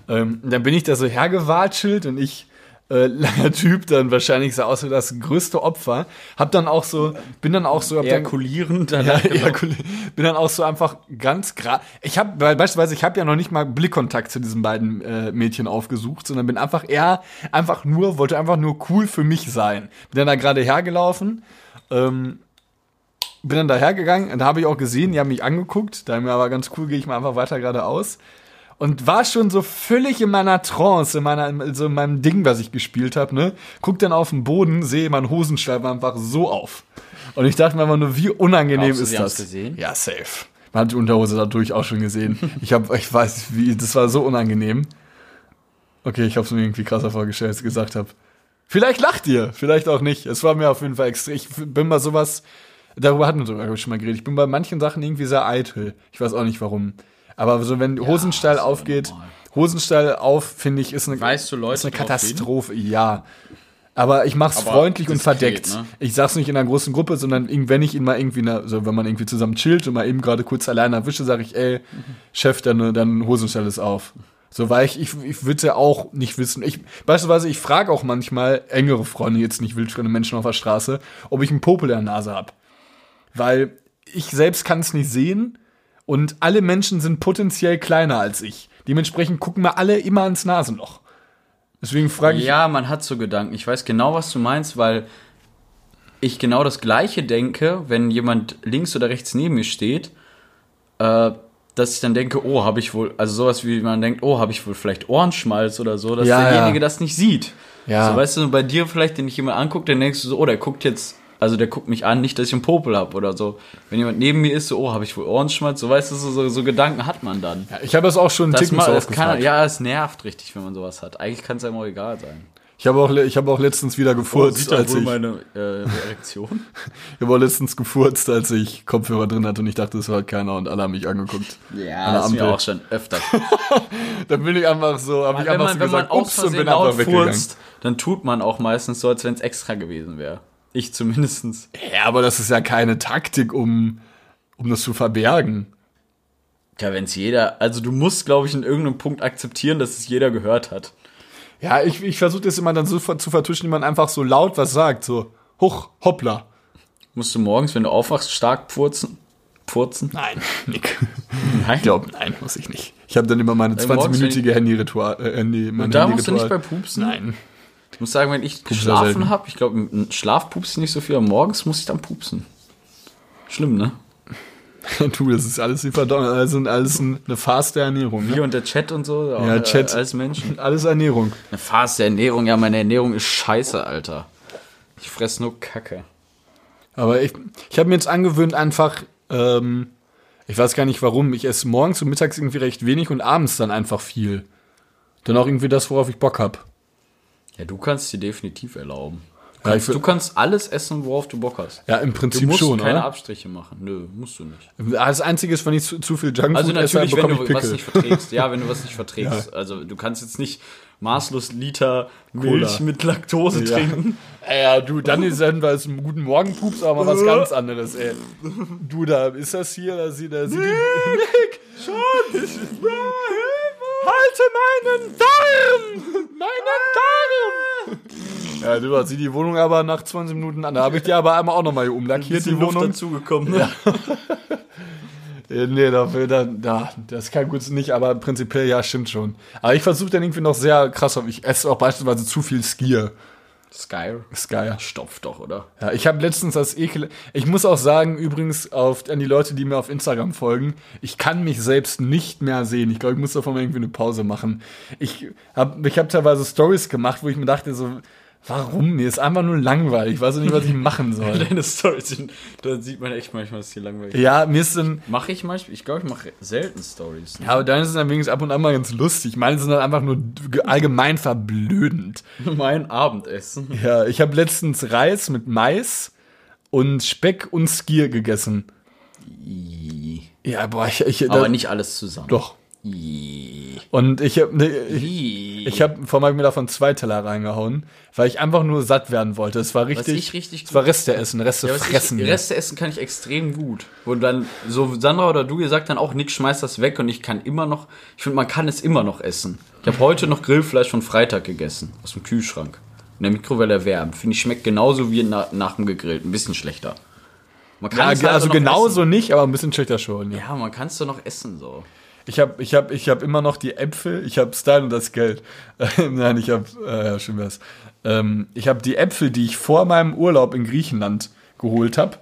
Ähm, dann bin ich da so hergewatschelt und ich, äh, langer Typ, dann wahrscheinlich sah aus wie das größte Opfer. Hab dann auch so, bin dann auch so, hab dann,
Ejakulierend.
ja,
danach
ja, cool. bin dann auch so einfach ganz gerade. Ich habe beispielsweise, ich habe ja noch nicht mal Blickkontakt zu diesen beiden äh, Mädchen aufgesucht, sondern bin einfach eher einfach nur wollte einfach nur cool für mich sein. Bin dann da gerade hergelaufen, ähm, bin dann da hergegangen und da habe ich auch gesehen, die haben mich angeguckt, da mir aber ganz cool, gehe ich mal einfach weiter geradeaus und war schon so völlig in meiner Trance, in meiner, so in meinem Ding, was ich gespielt habe, ne? Guck dann auf den Boden, sehe meinen Hosenstall einfach so auf. Und ich dachte mir einfach nur, wie unangenehm
Glaubst
ist
sie
das?
gesehen?
Ja, safe. Man hat die Unterhose dadurch auch schon gesehen. Ich habe, ich weiß, wie, das war so unangenehm. Okay, ich habe es mir irgendwie krasser vorgestellt, als ich gesagt habe. Vielleicht lacht ihr, vielleicht auch nicht. Es war mir auf jeden Fall extrem. Ich bin bei sowas, darüber hatten wir sogar schon mal geredet. Ich bin bei manchen Sachen irgendwie sehr eitel. Ich weiß auch nicht warum. Aber so, wenn Hosenstall
aber
aufgeht,
normal.
Hosenstall auf, finde ich, ist eine,
Weißt du, Leute
ist eine Katastrophe. Ja. Aber ich mach's
Aber
freundlich und verdeckt.
ne?
Ich sag's nicht in einer großen Gruppe, sondern wenn ich ihn mal irgendwie, so wenn man irgendwie zusammen chillt und mal eben gerade kurz alleine erwische, sage ich, ey, Chef, dein, dein Hosenstall ist auf. So, weil ich, ich, ich würde ja auch nicht wissen. Ich, beispielsweise, ich frage auch manchmal engere Freunde, jetzt nicht wildfremde Menschen auf der Straße, ob ich einen Popel in der Nase hab. Weil ich selbst kann es nicht sehen und alle Menschen sind potenziell kleiner als ich. Dementsprechend gucken wir alle immer ans Nasenloch. Deswegen frage ich,
Ja, man hat so Gedanken. Ich weiß genau, was du meinst, weil ich genau das Gleiche denke, wenn jemand links oder rechts neben mir steht, äh, dass ich dann denke, oh, habe ich wohl, also sowas wie man denkt, oh, habe ich wohl vielleicht Ohrenschmalz oder so, dass
Ja,
derjenige
ja.
das nicht sieht.
Ja.
So, weißt du, bei dir vielleicht, den dich jemand anguckt, dann denkst du so, oh, der guckt jetzt, also der guckt mich an, nicht, dass ich einen Popel habe oder so. Wenn jemand neben mir ist, so, oh, habe ich wohl Ohrenschmalz, so weißt du, so, so, so Gedanken hat man dann.
ich habe das auch schon einen
Das,
Ticken
mal, kann, ja, es nervt richtig, wenn man sowas hat. Eigentlich kann es einem auch egal sein.
Ich habe auch, ich habe auch letztens wieder gefurzt, als ich,
meine äh, Erektion?
ich habe auch letztens gefurzt, als ich Kopfhörer drin hatte und ich dachte, es hört keiner und alle haben mich angeguckt. An der
Ja, das ist mir auch schon öfter.
Dann bin ich einfach so, habe ich
wenn
einfach
man,
so gesagt, ups und bin einfach
laut
weggegangen.
furzt, dann tut man auch meistens so, als wenn es extra gewesen wäre. Ich zumindestens.
Ja, aber das ist ja keine Taktik, um, um das zu verbergen.
Ja, wenn es jeder, also du musst, glaube ich, in irgendeinem Punkt akzeptieren, dass es jeder gehört hat.
Ja, ich, ich versuche das immer dann so zu vertuschen, wie man einfach so laut was sagt, so, huch, hoppla.
Musst du morgens, wenn du aufwachst, stark purzen? Purzen?
Nein, Nick.
Nein.
Ich glaube, nein, muss ich nicht. Ich habe dann immer meine
Weil morgens,
20-minütige Handy-Ritual, äh, Handy,
Und da musst du nicht bei pupsen?
Nein.
Ich muss sagen, wenn ich
sehr
geschlafen habe, ich glaube, im Schlaf pupse ich nicht so viel, aber morgens muss ich dann pupsen. Schlimm, ne?
Du, das ist alles die Verdauung, also alles ein- eine faste Ernährung.
Hier
Ne?
und der Chat und so.
Ja,
äh,
Chat.
Als Menschen.
Alles Ernährung.
Eine faste Ernährung, ja, meine Ernährung ist scheiße, Alter. Ich fress nur Kacke.
Aber ich, ich habe mir jetzt angewöhnt, einfach, ähm, ich weiß gar nicht warum, ich esse morgens und mittags irgendwie recht wenig und abends dann einfach viel. Dann auch irgendwie das, worauf ich Bock hab.
Ja, du kannst dir definitiv erlauben.
Ja,
du kannst alles essen, worauf du Bock hast.
Ja, im
Du
Prinzip
musst
schon,
keine
oder?
Abstriche machen. Nö, musst du nicht.
Das Einzige ist, wenn ich zu, zu viel Junkfood
Also
esse, dann
natürlich, wenn
bekomme
du
ich
was nicht verträgst. Ja, wenn du was nicht verträgst. Also du kannst jetzt nicht maßlos Liter Milch
Cola.
mit Laktose
Ja.
trinken.
Ja, du, dann ist dann bei einem guten Morgen Pups aber was ganz anderes, ey. Du, da ist das hier, da sieht, da sieht die. Nick, schon! Halte meinen Darm! Meinen Darm! Ja, du, da sieht die Wohnung aber nach 20 Minuten an. Da habe ich die aber einmal auch nochmal hier umlackiert, die Wohnung.
dazugekommen. Ja.
Äh, Nee, dafür, da, da, das kann gut nicht, aber prinzipiell ja, stimmt schon. Aber ich versuche dann irgendwie noch sehr krass, auf- ich esse auch beispielsweise zu viel Skier.
Skyr.
Skier.
Stopft doch, oder?
Ja, ich habe letztens das Ekel. Ich muss auch sagen, übrigens auf, an die Leute, die mir auf Instagram folgen, ich kann mich selbst nicht mehr sehen. Ich glaube, ich muss davon irgendwie eine Pause machen. Ich habe ich hab teilweise Stories gemacht, wo ich mir dachte so, warum? Mir ist einfach nur langweilig. Ich weiß nicht, was ich machen soll.
Deine Storys sind, da sieht man echt manchmal, dass die langweilig
ja, mir ist dann.
Mache ich manchmal, ich glaube, ich mache selten Stories.
Ja, aber deine sind dann wenigstens ab und an mal ganz lustig. Meine sind dann einfach nur allgemein verblödend.
Mein Abendessen.
Ja, ich habe letztens Reis mit Mais und Speck und Skier gegessen. Ja, boah, ich, ich
Aber
da-
nicht alles zusammen.
Doch. Und ich habe ne, ich, ich hab, vor allem mir davon zwei Teller reingehauen, weil ich einfach nur satt werden wollte. Es war richtig,
ich richtig
es war Reste essen, Reste
Ja, was
fressen.
Ich, Reste essen kann ich extrem gut. Wo dann, so Sandra oder du, ihr sagt dann auch, Nick schmeißt das weg und ich kann immer noch, ich finde, man kann es immer noch essen. Ich habe heute noch Grillfleisch von Freitag gegessen, aus dem Kühlschrank. In der Mikrowelle erwärmt. Finde ich, schmeckt genauso wie na, nach dem gegrillten. Ein bisschen schlechter. Man
ja,
es
also
noch
genauso
Essen.
nicht, aber ein bisschen schlechter schon. Ja.
Ja, man kann es doch noch essen, so.
Ich habe ich hab, ich hab immer noch die Äpfel, ich habe Style und das Geld. Nein, ich habe, äh, ja, schön wär's. Ähm, ich habe die Äpfel, die ich vor meinem Urlaub in Griechenland geholt habe,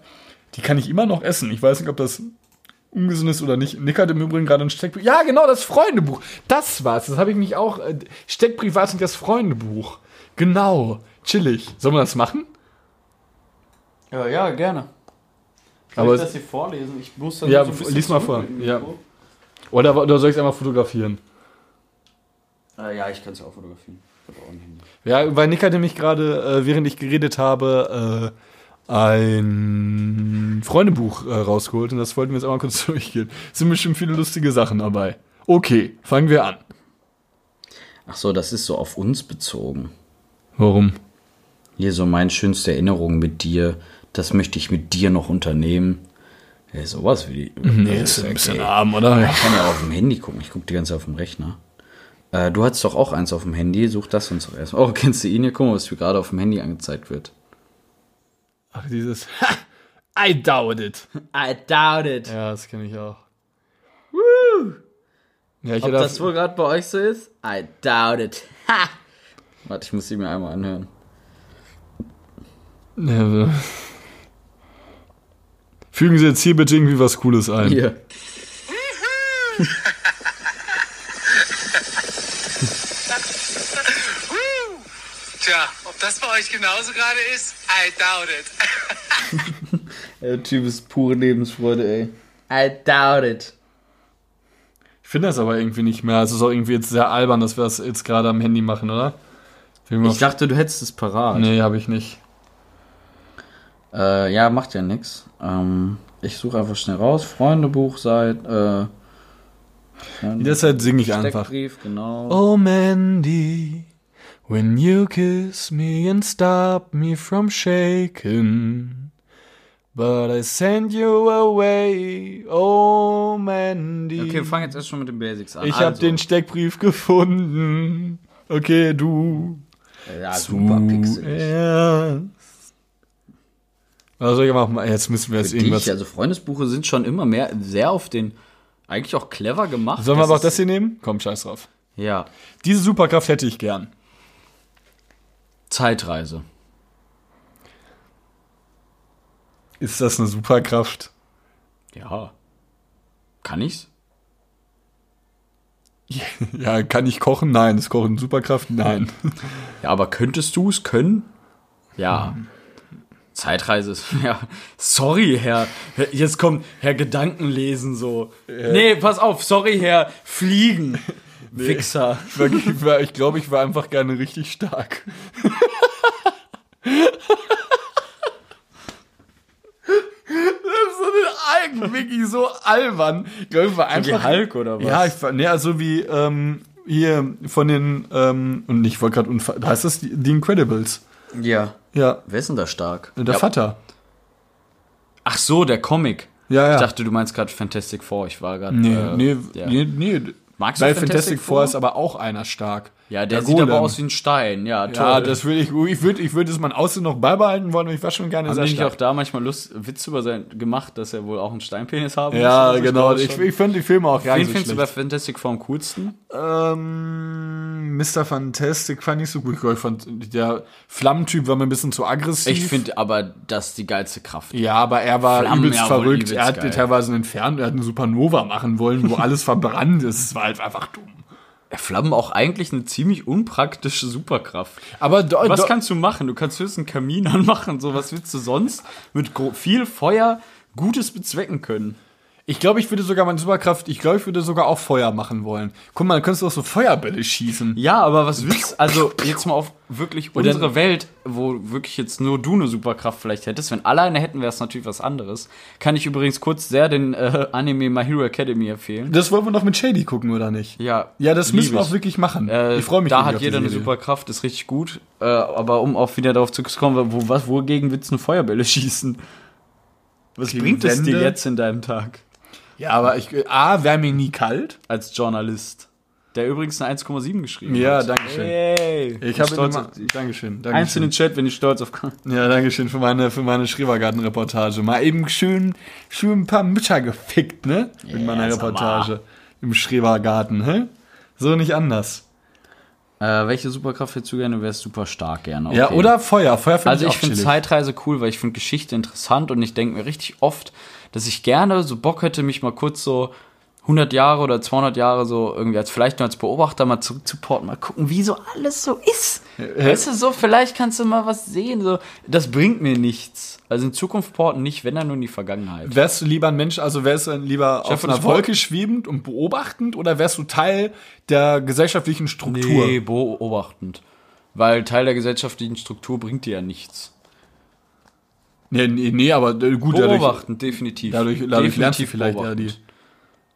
die kann ich immer noch essen. Ich weiß nicht, ob das ungesund ist oder nicht. Nick hat im Übrigen gerade ein Steckbrief. Ja, genau, das Freundebuch. Das war's. Das habe ich mich auch. Äh, Steckbrief war es nicht das Freundebuch. Genau. Chillig. Sollen wir das machen?
Ja, ja, gerne.
Aber
Aber ich das hier vorlesen? Ich muss dann
Ja,
so
lies mal vor. Ja.
Mikro.
Oder, oder soll ich es einmal fotografieren?
Äh, ja, ich kann es ja auch fotografieren. Ich auch.
Ja, weil Nick hatte mich gerade, äh, während ich geredet habe, äh, ein Freundebuch äh, rausgeholt und das wollten wir jetzt einmal kurz durchgehen. Es sind bestimmt viele lustige Sachen dabei. Okay, fangen wir an.
Ach so, das ist so auf uns bezogen.
Warum?
Hier so meine schönste Erinnerung mit dir. Das möchte ich mit dir noch unternehmen. Ja, sowas wie die.
Nee, ist ein bisschen arm, oder?
Ich kann ja auf dem Handy gucken. Ich gucke die ganze Zeit auf dem Rechner. Äh, du hattest doch auch eins auf dem Handy. Such das uns doch erstmal. Oh, kennst du ihn hier? Guck mal, was mir gerade auf dem Handy angezeigt wird.
Ach, dieses Ha, I doubt it.
I doubt it.
Ja, das kenne ich auch. Woo! Ja, ich
Ob das wohl gerade bei euch so ist? I doubt it. Ha! Warte, ich muss sie mir einmal anhören.
Ja, Fügen Sie jetzt hier bitte irgendwie was Cooles ein.
Hier.
Tja, ob das bei euch genauso gerade ist, I doubt it.
Der Typ ist pure Lebensfreude, ey. I doubt it.
Ich finde das aber irgendwie nicht mehr. Es ist auch irgendwie jetzt sehr albern, dass wir das jetzt gerade am Handy machen, oder?
Ich dachte, du hättest es parat.
nee, habe ich nicht.
Äh, ja, macht ja nix. Ähm, ich suche einfach schnell raus. Freundebuch seit, äh,
Die Zeit singe ich einfach.
Genau.
Oh Mandy, when you kiss me and stop me from shaking, but I send you away, oh Mandy.
Okay, wir fangen jetzt erst schon mit den Basics an.
ich habe
Also,
den Steckbrief gefunden. Okay, du.
Ja, super pixelig.
Machen? Jetzt müssen wir jetzt
Für
irgendwas.
dich, also Freundesbuche sind schon immer mehr, sehr auf den, eigentlich auch clever gemacht.
Sollen wir aber auch das hier nehmen? Komm, scheiß drauf.
Ja,
Diese Superkraft hätte ich gern.
Zeitreise.
Ist das eine Superkraft?
Ja. Kann ich's?
Ja, kann ich kochen? Nein. Ist Kochen Superkraft? Nein.
Ja, aber könntest du es können? Ja. Zeitreise ist, ja, sorry, Herr, jetzt kommt Herr Gedankenlesen so. Nee, pass auf, sorry, Herr Fliegen. Wichser.
Ich war- Ich, glaube, ich war einfach gerne richtig stark. So ein Algen, wirklich so albern. Ich glaube, ich war einfach.
Hulk oder was?
Ja, ich war, ne, also wie ähm, hier von den, ähm, und ich wollte gerade, heißt das die, die Incredibles?
Ja.
Ja,
Wer ist denn da stark?
der
ja.
Vater.
Ach so, der Comic.
Ja, ja.
Ich dachte, du meinst gerade Fantastic Four. Ich war gerade.
Nee,
äh,
nee,
ja.
nee, nee.
Magst du
Bei
Fantastic
Fantastic Four
Four?
ist aber auch einer stark.
Ja, der
Der
sieht aber
Golem.
aus wie ein Stein. Ja, toll.
Ja, das würde ich, ich würde, ich würde es mein Aussehen noch beibehalten wollen, ich war schon gerne
Haben
sehr
nicht auch da manchmal Lust, Witz über sein gemacht, dass er wohl auch einen Steinpenis haben
Ja,
muss?
genau. Ich, ich fand die Filme auch gar
Wen
nicht so
findest du bei. Fantastic Four am coolsten?
Ähm, Mr. Fantastic fand ich so gut. Ich fand, der Flammentyp war mir ein bisschen zu aggressiv.
Ich finde aber, das ist die geilste Kraft.
Ja, aber er war
Flammen,
übelst
ja,
verrückt.
übelst
er hat
geil.
teilweise einen Fern, er hat eine Supernova machen wollen, wo alles verbrannt ist. Es war halt einfach dumm.
Flammen auch eigentlich eine ziemlich unpraktische Superkraft.
Aber do,
Was
do,
kannst du machen? Du kannst höchstens einen Kamin anmachen. So, was willst du sonst mit viel Feuer Gutes bezwecken können?
Ich glaube, ich würde sogar meine Superkraft, ich glaube, ich würde sogar auch Feuer machen wollen. Guck mal, dann könntest du auch so Feuerbälle schießen.
Ja, aber was willst Also, jetzt mal auf wirklich
Oder-
unsere Welt, wo wirklich jetzt nur du eine Superkraft vielleicht hättest. Wenn alle eine hätten, wäre es natürlich was anderes. Kann ich übrigens kurz sehr den äh, Anime My Hero Academy empfehlen.
Das wollen wir noch mit Shady gucken, oder nicht?
Ja,
Ja, das müssen wir auch wirklich machen.
Äh,
ich freue mich
Da hat jeder eine. Superkraft, ist richtig gut. Äh, aber um auch wieder darauf zurückzukommen, wo, was, wogegen willst du eine Feuerbälle schießen? Was
Gegen
bringt es dir jetzt in deinem Tag
Ja, aber ich, A, wäre mir nie kalt.
als Journalist? Der übrigens eine 1,7 geschrieben
Ja,
hat.
danke schön.
Hey,
Ich habe
stolz auf dich.
Dankeschön,
Eins in
Dankeschön.
den Chat, wenn ich stolz auf
Ja, Dankeschön für meine, für meine Schrebergarten-Reportage. Mal eben schön, schön ein paar Mütter gefickt, ne? Mit meiner
sag mal.
Reportage. Im Schrebergarten, hä? So nicht anders.
Äh, welche Superkraft hättest du gerne? Du wärst super stark gerne.
Ja,
okay.
oder Feuer. Feuer finde
Also
ich
ich
auch
finde. Zeitreise cool, weil ich finde Geschichte interessant und ich denke mir richtig oft, dass ich gerne so Bock hätte, mich mal kurz so 100 Jahre oder 200 Jahre so irgendwie als vielleicht nur als Beobachter mal zurückzuporten, mal gucken, wie so alles so ist. Weißt du, so vielleicht kannst du mal was sehen, so das bringt mir nichts. Also in Zukunft porten nicht, wenn dann nur in die Vergangenheit.
Wärst du lieber ein Mensch, also wärst du lieber auf einer Wolke schwebend und beobachtend oder wärst du Teil der gesellschaftlichen Struktur?
Nee, beobachtend. Weil Teil der gesellschaftlichen Struktur bringt dir ja nichts.
Nee, nee, nee aber äh, gut, dadurch,
Beobachtend, definitiv.
dadurch, dadurch lernst du
Definitiv
vielleicht ja die.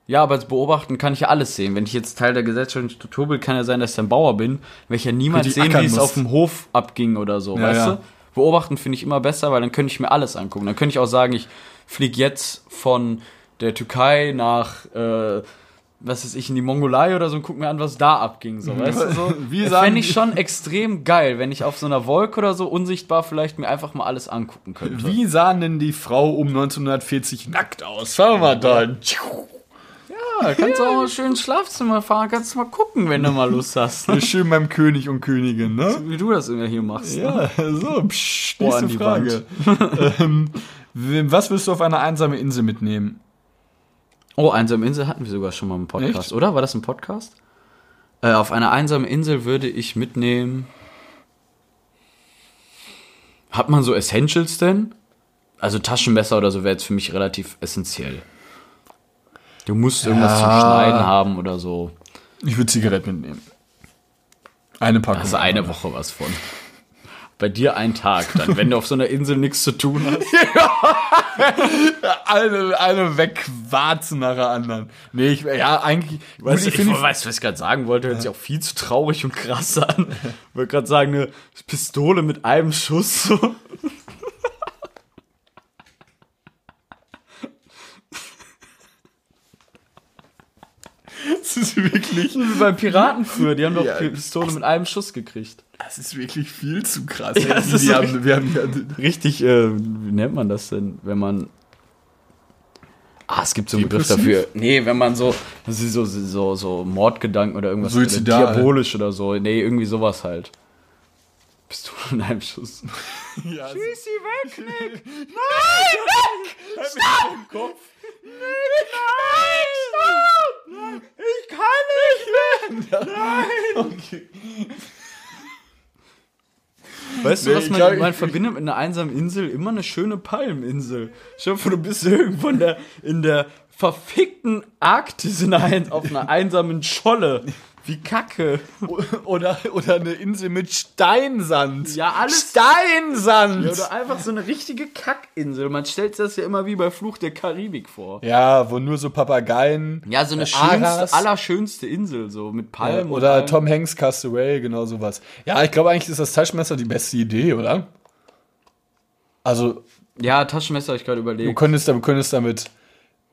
Ja, aber als Beobachten kann ich ja alles sehen. Wenn ich jetzt Teil der gesellschaftlichen Struktur bin, kann ja sein, dass ich ein Bauer bin, ich ja niemals sehen, wie es auf dem Hof abging oder so,
Ja,
weißt
ja.
du? Beobachten finde ich immer besser, weil dann könnte ich mir alles angucken. Dann könnte ich auch sagen, ich fliege jetzt von der Türkei nach, äh, was weiß ich, in die Mongolei oder so und guck mir an, was da abging, so, weißt du? So,
Wie
Das fände ich schon extrem geil, wenn ich auf so einer Wolke oder so unsichtbar vielleicht mir einfach mal alles angucken könnte.
Wie sahen denn die Frau um 1940 nackt aus? Schauen wir mal da.
Ja, kannst du auch mal schön ins Schlafzimmer fahren, kannst du mal gucken, wenn du mal Lust hast. Ne?
Schön beim König und Königin, ne?
Wie du das immer hier machst. Ne?
Ja, so, psch, nächste Frage. ähm, was willst du auf eine einsame Insel mitnehmen?
Oh, einsame Insel hatten wir sogar schon mal im Podcast,
Echt?
oder? War das ein Podcast? Äh, auf eine einsame Insel würde ich mitnehmen. Hat man so Essentials denn? Also Taschenmesser oder so wäre jetzt für mich relativ essentiell. Du musst irgendwas zum
Ja.
Schneiden haben oder so.
Ich würde Zigaretten mitnehmen. Eine Packung.
Also eine Woche was von. Bei dir ein Tag dann, wenn du auf so einer Insel nichts zu tun hast.
Eine, eine wegwarzen nach der anderen. Nee, ich, ja, eigentlich.
Weißt du,
gut,
ich,
finde
weiß, was ich gerade sagen wollte, hört sich auch viel zu traurig und krass an. Ich wollte gerade sagen, eine Pistole mit einem Schuss. So.
das ist wirklich,
Wie beim Piraten früher, die haben doch
Ja.
Pistole mit einem Schuss gekriegt.
das ist wirklich viel zu krass.
Ja, das ist
haben, wir haben ja,
Richtig, äh, wie nennt man das denn, wenn man. Ah, es gibt so einen Begriff dafür. Nee, wenn man so, das ist so, so, so Mordgedanken oder irgendwas.
Suizidal.
Oder diabolisch oder so. Nee, irgendwie sowas halt. Pistole in einem Schuss.
ja,
Schieß sie weg, Nick! Nein, Nick! Stopp! Kopf. Nick, nein! Stopp! Ich kann nicht mehr! Nein! Weißt du,
Nee,
was
ich
man,
glaub,
man
ich-
verbindet mit einer einsamen Insel? Immer eine schöne Palmeninsel. Dir vor, du bist irgendwo in der, in der verfickten Arktis in einer, auf einer einsamen Scholle. Wie kacke.
Oder, oder eine Insel mit Steinsand.
Ja, alles-
Steinsand!
Ja, oder einfach so eine richtige Kackinsel. Man stellt sich das ja immer wie bei Fluch der Karibik vor.
Ja, wo nur so Papageien.
Ja, so eine
äh,
schönste, allerschönste Insel, so mit
Ja,
Palmen. und
oder. Tom Hanks Castaway, genau sowas. Ja, ich glaube eigentlich ist das Taschenmesser die beste Idee, oder? Also,
Ja, Taschenmesser ich gerade
du
überlegt.
könntest, du könntest damit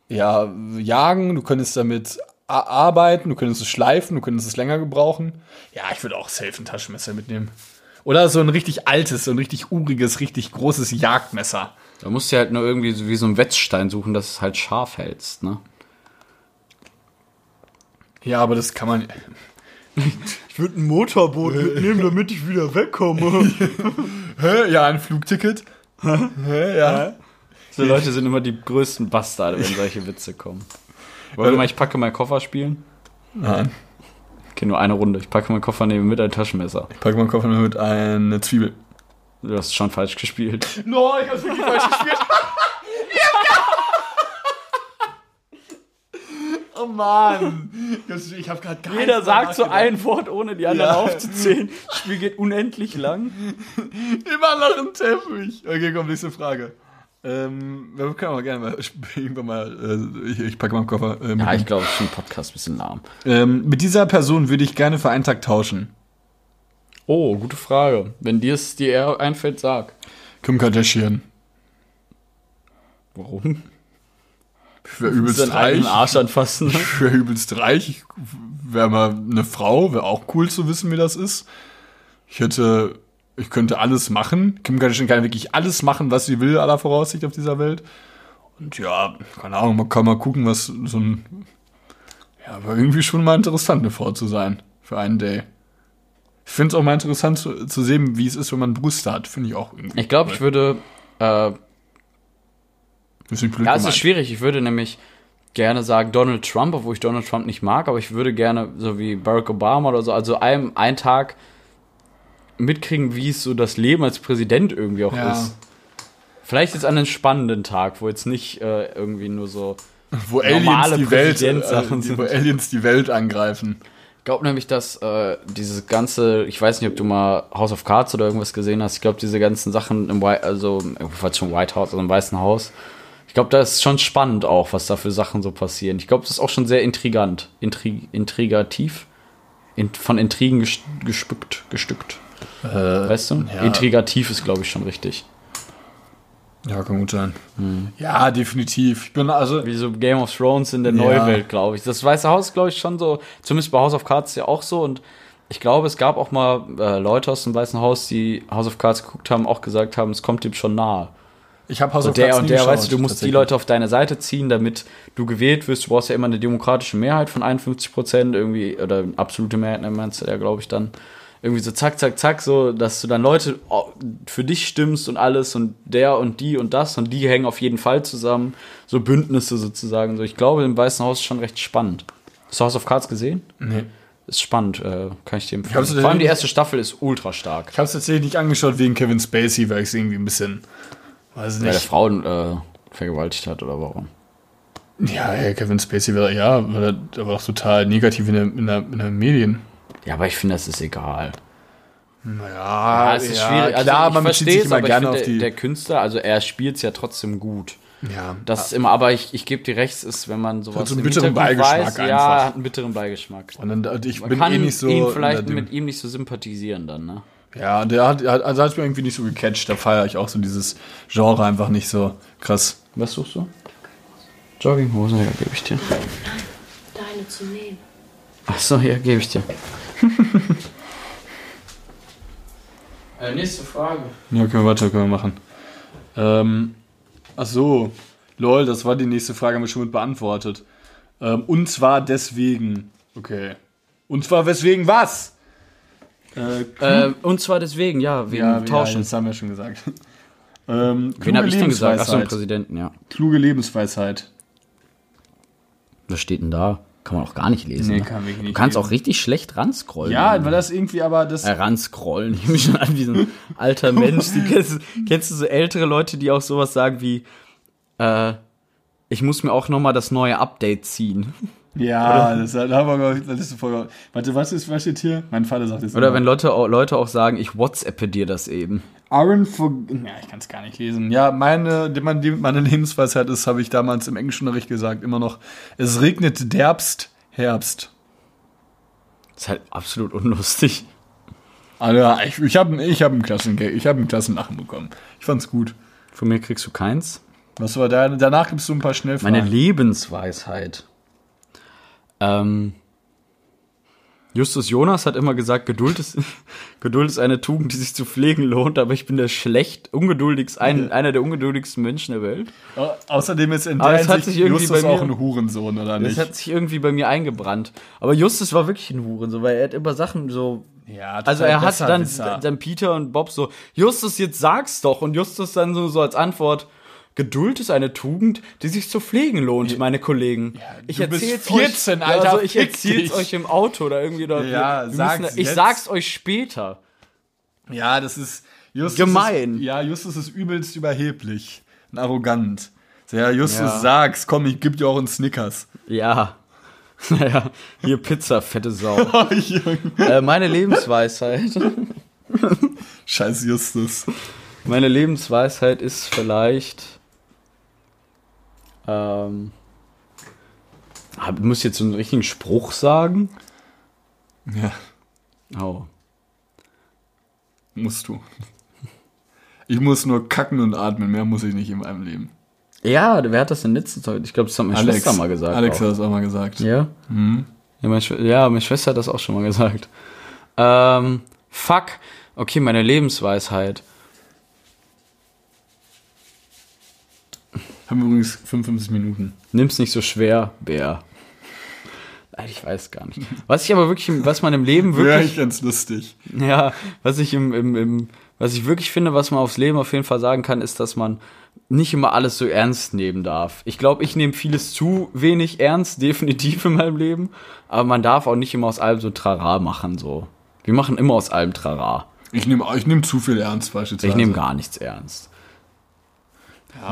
ja, jagen, du könntest damit a- arbeiten, du könntest es schleifen, du könntest es länger gebrauchen. Ja, ich würde auch safe ein Taschenmesser mitnehmen. Oder so ein richtig altes, so ein richtig uriges, richtig großes Jagdmesser.
Da musst du halt nur irgendwie so wie so einen Wetzstein suchen, dass es halt scharf hältst, ne?
Ja, aber das kann man.
Ich würde ein Motorboot mitnehmen, damit ich wieder wegkomme.
Hä? Ja, ein Flugticket. Hä? Ja.
so Leute sind immer die größten Bastarde, wenn solche Witze kommen. Wollen wir mal, ich packe meinen Koffer spielen?
Nein.
Okay, nur eine Runde. Ich packe meinen Koffer neben mit ein Taschenmesser.
Pack meinen Koffer mit eine Zwiebel.
Du hast schon falsch gespielt.
No, ich hab's wirklich falsch gespielt. oh Mann. Ich hab grad gar
Jeder sagt so ein Wort, ohne die anderen
Ja.
aufzuzählen. Das Spiel geht unendlich lang.
Immer noch ein Teppich. Okay, komm, nächste Frage. Ähm, wir können aber gerne mal irgendwann mal. Äh, ich, ich packe meinen Koffer. Äh,
Ja, ich glaube, es ist ein Podcast ein bisschen lahm.
ähm, mit dieser Person würde ich gerne für einen Tag tauschen.
Oh, gute Frage. Wenn dir es dir eher einfällt, sag.
Kim Kardashian.
Warum?
Ich wäre übelst
Seinen
reich.
Arsch anfassen.
Ich wäre übelst reich. Ich wäre mal eine Frau. Wäre auch cool zu wissen, wie das ist. Ich hätte. Ich könnte alles machen. Kim Kardashian kann wirklich alles machen, was sie will, aller Voraussicht auf dieser Welt. Und ja, keine Ahnung, man kann mal gucken, was so ein. Ja, aber irgendwie schon mal interessant, eine Frau zu sein. Für einen Day. Ich finde es auch mal interessant zu, zu sehen, wie es ist, wenn man Brüste hat. Finde ich auch irgendwie.
Ich glaube, ich würde. Äh,
Bisschen blöd
ja, es ist schwierig. Ich würde nämlich gerne sagen Donald Trump, obwohl ich Donald Trump nicht mag, aber ich würde gerne so wie Barack Obama oder so, also einem einen Tag mitkriegen, wie es so das Leben als Präsident irgendwie auch
Ja.
ist. Vielleicht jetzt an einen spannenden Tag, wo jetzt nicht äh, irgendwie nur so.
Wo Aliens
normale
die Welt, äh,
Präsidentsachen
die,
sind.
wo Aliens die Welt angreifen.
Ich glaube nämlich, dass äh, dieses ganze, ich weiß nicht, ob du mal House of Cards oder irgendwas gesehen hast, ich glaube, diese ganzen Sachen im White, also falls schon White House, also im Weißen Haus, ich glaube, da ist schon spannend auch, was da für Sachen so passieren. Ich glaube, das ist auch schon sehr intrigant, intrig, intrigativ, in, von Intrigen ges, gespückt, gestückt. Weißt du?
ja.
Intrigativ ist, glaube ich, schon richtig.
Ja, kann gut sein. Ja, definitiv. Ich bin also.
Wie so Game of Thrones in der
Ja.
Neuwelt, glaube ich. Das Weiße Haus, glaube ich, schon so, zumindest bei House of Cards ja auch so. Und ich glaube, es gab auch mal äh, Leute aus dem Weißen Haus, die House of Cards geguckt haben, auch gesagt haben, es kommt dem schon nahe.
Ich habe House
Und
of
der
Cards
und der,
geschaut,
weißt du, du musst die. Leute auf deine Seite ziehen, damit du gewählt wirst. Du brauchst ja immer eine demokratische Mehrheit von 51 Prozent irgendwie, oder absolute Mehrheit, ne, meinst du ja, glaube ich, dann. Irgendwie so zack, zack, zack, so, dass du dann Leute oh, für dich stimmst und alles und der und die und das und die hängen auf jeden Fall zusammen. So Bündnisse sozusagen. So, ich glaube, im Weißen Haus ist schon recht spannend. Hast du House of Cards gesehen?
Nee.
Ist spannend, äh, kann ich dir empfehlen. Vor allem die erste Staffel ist ultra stark.
Ich habe es tatsächlich nicht angeschaut wegen Kevin Spacey, weil ich es irgendwie ein bisschen. Weiß
Weil der
nicht.
Frauen äh, vergewaltigt hat oder warum?
Ja, hey, Kevin Spacey war ja, war, war doch total negativ in der, in der, in der Medien.
Ja, aber ich finde, das ist egal.
Naja,
Ja, es ist schwierig. Also
Klar,
ich
man
verstehe
sich
es,
immer
aber
gerne
ich
die.
der, der Künstler, also er spielt es ja trotzdem gut.
ja,
Das ist immer, aber ich, ich gebe dir recht, es ist, wenn man sowas
so einen
im
bitteren Beigeschmack
weiß, ja,
einfach.
hat einen bitteren Beigeschmack.
und dann, ich
Man
bin
kann
eh nicht so.
ihn vielleicht mit ihm nicht so sympathisieren dann, ne?
Ja, der hat, hat, also hat mich irgendwie nicht so gecatcht. Da feiere ich auch so dieses Genre einfach nicht so krass.
Was suchst du? Jogginghosen, ja, gebe ich dir.
Deine zu nehmen.
Achso, ja, gebe ich dir. äh, nächste Frage.
Ja, können wir weiter, können wir machen. Ähm, ach so, lol, das war die nächste Frage, haben wir schon mit beantwortet. Ähm, und zwar deswegen, okay. Und zwar weswegen was? Äh,
Äh, und zwar deswegen, ja, wegen
ja,
Tauschen.
Ja, das haben wir schon gesagt. ähm,
Wen
kluge
habe ich denn gesagt? Achso. Präsidenten, ja.
Kluge Lebensweisheit.
Was steht denn da? Kann man auch gar nicht lesen.
Nee,
ne?
kann wirklich
du
nicht
kannst
lesen.
auch richtig schlecht ranscrollen.
Ja, weil das irgendwie aber das.
äh, ranscrollen. Ich bin schon an wie so ein alter Mensch. Die kennst, du- kennst du so ältere Leute, die auch sowas sagen wie, äh, ich muss mir auch noch mal das neue Update ziehen.
Ja, das, da haben wir, glaub ich, das ist voll. Warte, was ist, was steht hier? Mein Vater sagt jetzt.
Oder
immer,
wenn Leute, auch- Leute auch sagen, ich WhatsAppe dir das eben.
Aaron for. Ja, ich kann es gar nicht lesen. Ja, meine, die- meine, Lebensweisheit ist, habe ich damals im Englischunterricht gesagt, immer noch. Es regnet derbst, Herbst.
Das ist halt absolut unlustig.
Alter, ich, ich habe ich hab einen Klassen, ich habe einen Klassenlachen bekommen. Ich fand's gut.
Von mir kriegst du keins.
Was war da? Danach gibst du ein paar Schnellfragen.
Meine Lebensweisheit. Ähm, Justus Jonas hat immer gesagt, Geduld ist, Geduld ist eine Tugend, die sich zu pflegen lohnt, aber ich bin der schlecht, ungeduldigst, ein, einer der ungeduldigsten Menschen der Welt.
Au- Außerdem ist in der
hat sich irgendwie
Justus
bei mir-
auch ein Hurensohn, oder
Das
nicht?
hat sich irgendwie bei mir eingebrannt. Aber Justus war wirklich ein Huren, so, weil er hat immer Sachen so.
ja,
Also er hat dann, dann Peter und Bob so, Justus, jetzt sag's doch. Und Justus dann so, so als Antwort, Geduld ist eine Tugend, die sich zu pflegen lohnt, meine Kollegen. ich
du bist
erzähl's
14,
euch,
Alter,
Ja, also ich
dich.
euch im Auto oder irgendwie dort.
Ja,
Wir
sag's
müssen, ich sag's euch später.
Ja, das ist Justus
Gemein.
Ist, ja, Justus ist übelst überheblich und arrogant. Ja, Justus,
Ja.
sag's, komm, ich geb dir auch einen Snickers.
Ja. Naja, hier Pizza, fette Sau.
Oh,
äh, meine Lebensweisheit.
Scheiß Justus.
Meine Lebensweisheit ist vielleicht. Ähm, ich muss jetzt so einen richtigen Spruch sagen.
Ja,
Oh.
musst du. Ich muss nur kacken und atmen, mehr muss ich nicht in meinem Leben.
Ja, wer hat das denn letztens heute? Ich glaube, das hat meine Schwester mal gesagt.
Alex
auch.
hat das auch mal gesagt.
Ja? Ja, meine ja, meine Schwester hat das auch schon mal gesagt. Ähm, fuck. Okay, meine Lebensweisheit.
Haben übrigens 55 Minuten.
Nimm's nicht so schwer, Bär. Ich weiß gar nicht. Was ich aber wirklich, was man im Leben
Wäre
wirklich
ich ganz lustig.
Ja, was ich im, im, im, was ich wirklich finde, was man aufs Leben auf jeden Fall sagen kann, ist, dass man nicht immer alles so ernst nehmen darf. Ich glaube, ich nehme vieles zu wenig ernst, definitiv in meinem Leben, aber man darf auch nicht immer aus allem so Trara machen, so. Wir machen immer aus allem Trara.
Ich nehme ich nehm zu viel ernst beispielsweise.
Ich nehme gar nichts ernst.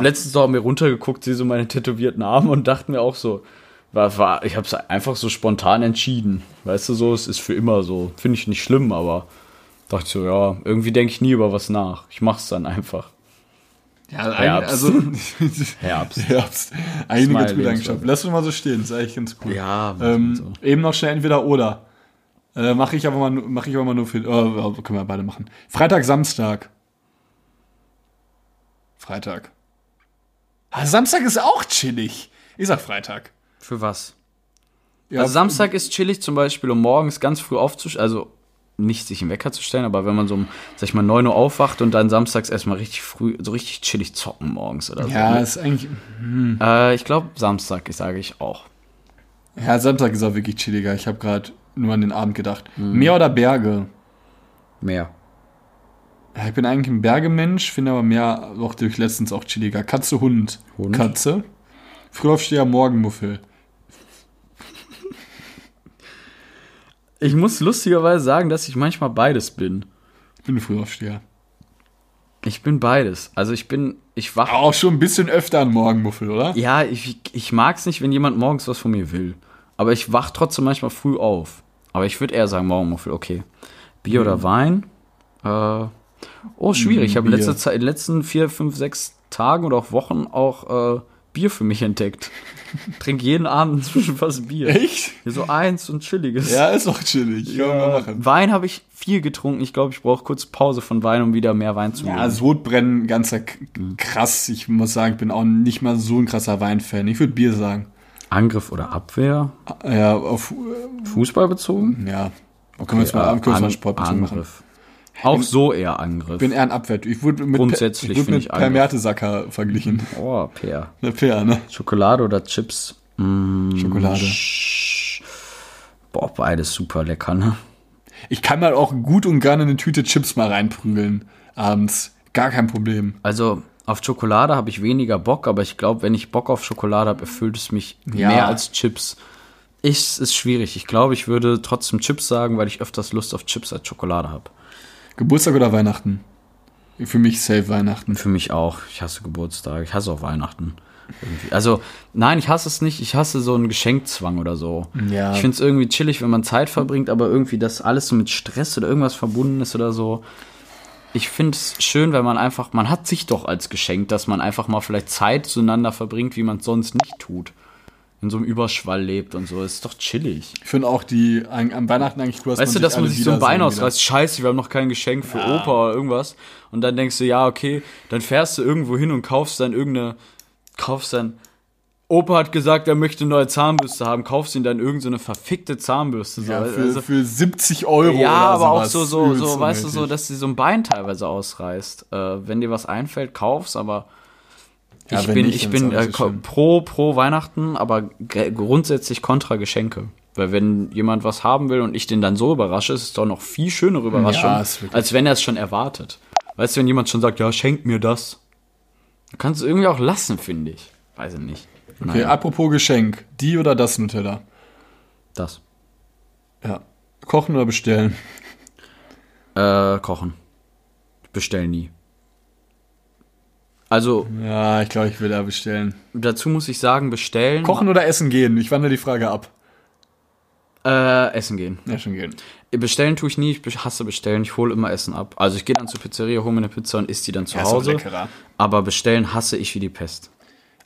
Letztens noch haben wir runtergeguckt, sehe so meine tätowierten Arme und dachte mir auch so, war, war, ich habe es einfach so spontan entschieden. Weißt du so, es ist für immer so. Finde ich nicht schlimm, aber dachte so, ja, irgendwie denke ich nie über was nach. Ich mach's dann einfach.
Ja, eigentlich-
Herbst.
also
Herbst.
Herbst. Eigentlich ganz gute Eigenschaft. Lass uns mal so stehen, ist eigentlich ganz cool.
Ja,
Ähm,
so.
Eben noch schnell entweder oder. Äh, mache ich aber mal, nu- mach ich aber mal nur für. Oh, können wir beide machen. Freitag, Samstag. Freitag. Ah, Samstag ist auch chillig. Ich sag Freitag.
Für was?
Ja,
also Samstag ist chillig zum Beispiel, um morgens ganz früh aufzustehen, also nicht sich einen Wecker zu stellen, aber wenn man so um, sag ich mal, 9 Uhr aufwacht und dann samstags erstmal richtig früh, so richtig chillig zocken morgens oder so.
Ja, ist eigentlich.
Äh, ich glaube, Samstag, sage ich auch.
Ja, Samstag ist auch wirklich chilliger. Ich habe gerade nur an den Abend gedacht.
Mhm.
Meer oder Berge?
Mehr.
Ich bin eigentlich ein Bergemensch, finde aber Meer auch durch letztens auch chilliger. Katze, Hund.
Hund.
Katze. Frühaufsteher, Morgenmuffel.
Ich muss lustigerweise sagen, dass ich manchmal beides bin.
Ich bin ein Frühaufsteher.
Ich bin beides. Also ich bin, ich wach.
Auch schon ein bisschen öfter ein Morgenmuffel, oder?
Ja, ich, ich mag es nicht, wenn jemand morgens was von mir will. Aber ich wach trotzdem manchmal früh auf. Aber ich würde eher sagen, Morgenmuffel, okay. Bier oder Wein? Äh, oh, schwierig. Ich habe in
Bier.
letzter Zeit, in den letzten vier, fünf, sechs Tagen oder auch Wochen auch äh, Bier für mich entdeckt. Trink jeden Abend inzwischen fast Bier.
Echt?
Hier so eins und chilliges.
Ja, ist auch chillig. Wir mal machen.
Wein habe ich viel getrunken. Ich glaube, ich brauche kurz Pause von Wein, um wieder mehr Wein zu
Ja,
nehmen.
Sodbrennen, ganzer K- krass. Ich muss sagen, ich bin auch nicht mal so ein krasser Weinfan. Ich würde Bier sagen.
Angriff oder Abwehr?
Ja, auf,
Fußball bezogen?
ja. können wir jetzt mal, können wir jetzt mal Sport machen.
Angriff. Auch so eher Angriff.
Ich bin eher ein Abwehr. Ich wurde mit,
Grundsätzlich
ich wurde mit
ich
Per. Mertesacker verglichen.
oh, Peer.
Der Per, ne?
Schokolade oder Chips? Mm,
Schokolade.
sch- Boah, beides super lecker, ne?
Ich kann mal auch gut und gerne eine Tüte Chips mal reinprügeln. Abends. Gar kein Problem.
Also, auf Schokolade habe ich weniger Bock, aber ich glaube, wenn ich Bock auf Schokolade habe, erfüllt es mich
Ja.
mehr als Chips. Ich, es ist schwierig. Ich glaube, ich würde trotzdem Chips sagen, weil ich öfters Lust auf Chips als Schokolade habe.
Geburtstag oder Weihnachten? Für mich safe Weihnachten.
Für mich auch. Ich hasse Geburtstag. Ich hasse auch Weihnachten. Irgendwie. Also, nein, ich hasse es nicht. Ich hasse so einen Geschenkzwang oder so.
Ja.
Ich finde es irgendwie chillig, wenn man Zeit verbringt, aber irgendwie das alles so mit Stress oder irgendwas verbunden ist oder so. Ich finde es schön, wenn man einfach, man hat sich doch als Geschenk, dass man einfach mal vielleicht Zeit zueinander verbringt, wie man es sonst nicht tut. In so einem Überschwall lebt und so. ist doch chillig.
Ich finde auch die an, am Weihnachten eigentlich cool, dass
Weißt du, dass man sich so ein Bein ausreißt, scheiße, wir haben noch kein Geschenk für
Ja.
Opa oder irgendwas. Und dann denkst du, ja, okay, dann fährst du irgendwo hin und kaufst dann irgendeine, kaufst dann, Opa hat gesagt, er möchte eine neue Zahnbürste haben, kaufst ihm dann irgendeine verfickte Zahnbürste. So.
Ja, für,
also,
für 70 Euro
ja
oder
aber auch so, so, so weißt du, so, dass sie so ein Bein teilweise ausreißt. Äh, wenn dir was einfällt, kauf's, aber
Ja,
ich bin,
nicht,
ich bin äh,
so
pro, pro Weihnachten, aber grundsätzlich kontra Geschenke. Weil wenn jemand was haben will und ich den dann so überrasche, ist es doch noch viel schönere Überraschung,
Ja,
als wenn er es schon erwartet. Weißt du, wenn jemand schon sagt, ja, schenk mir das, dann kannst du irgendwie auch lassen, finde ich. Weiß ich nicht.
Okay,
Nein,
apropos Geschenk. Die oder das Nutella?
das.
Ja. Kochen oder bestellen?
Äh, kochen. Bestell nie. Also,
Ja, ich glaube, ich will da bestellen.
dazu muss ich sagen, bestellen.
Kochen oder essen gehen? Ich wandle die Frage ab.
Äh, essen gehen.
Ja, schon gehen.
Bestellen tue ich nie, ich hasse bestellen, ich hole immer Essen ab. Also ich gehe dann zur Pizzeria, hole mir eine Pizza und isst die dann zu
Ja, ist
Hause.
leckerer.
Aber bestellen hasse ich wie die Pest.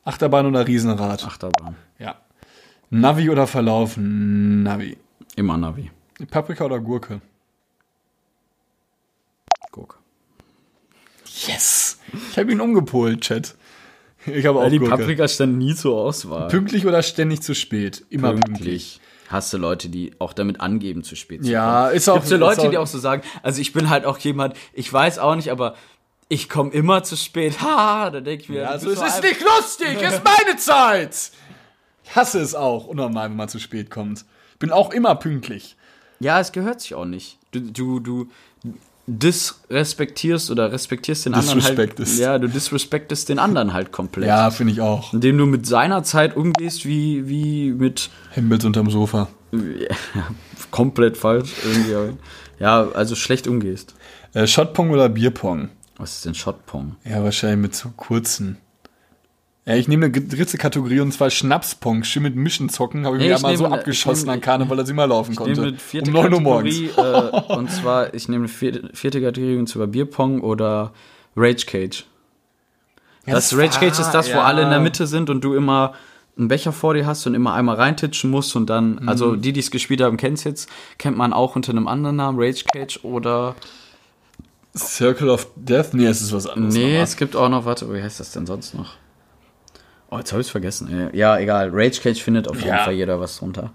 Achterbahn oder Riesenrad?
Achterbahn.
Ja. Navi oder Verlauf? Navi.
Immer Navi.
Paprika oder Gurke?
Guck.
Yes! Ich habe ihn umgepolt, Chat. Ich habe auch
die
Gurke.
Paprika stand nie zur Auswahl.
Pünktlich oder ständig zu spät? Immer pünktlich.
Pünktlich. Hasse Leute, die auch damit angeben, zu spät zu
Ja,
kommen.
ist auch-
Gibt so Leute,
auch-
die auch so sagen, also ich bin halt auch jemand, ich weiß auch nicht, aber ich komme immer zu spät. Ha, da denke ich mir.
Also
du
es ist nicht lustig, es ist meine Zeit! Ich hasse es auch, unnormal, wenn man zu spät kommt. Ich bin auch immer pünktlich.
Ja, es gehört sich auch nicht. Du, du, du disrespektierst oder respektierst den anderen halt. Ja, du disrespektest den anderen halt komplett.
Ja, finde ich auch.
Indem du mit seiner Zeit umgehst, wie, wie mit
Hembels unterm Sofa.
komplett falsch irgendwie. Ja, also schlecht umgehst.
Äh, Shotpong oder Bierpong?
Was ist denn Shotpong?
Ja, wahrscheinlich mit so kurzen. Ja, ich nehme eine dritte Kategorie und zwar Schnapspong. Schön mit Mischen zocken. Habe ich
Nee,
mir
ich
mal so
nehme-
abgeschossen
nehme-
an Karneval, dass ich mal laufen
Ich
konnte.
nehme vierte
um 9 Uhr morgens.
Äh, und zwar, ich nehme eine vierte, vierte Kategorie und zwar Bierpong oder Rage Cage. das
das-
Rage Cage ist das, wo
ah,
alle in der
ja.
Mitte sind und du immer einen Becher vor dir hast und immer einmal reintitschen musst und dann,
Mhm.
also die, die es gespielt haben, kennen es jetzt, kennt man auch unter einem anderen Namen, Rage Cage oder,
Circle of Death? Nee, es ist was anderes.
nee, es gibt auch noch, warte, wie heißt das denn sonst noch? Oh, jetzt habe ich es vergessen. Ja, egal, Rage Cage findet auf jeden
Ja.
Fall jeder was drunter.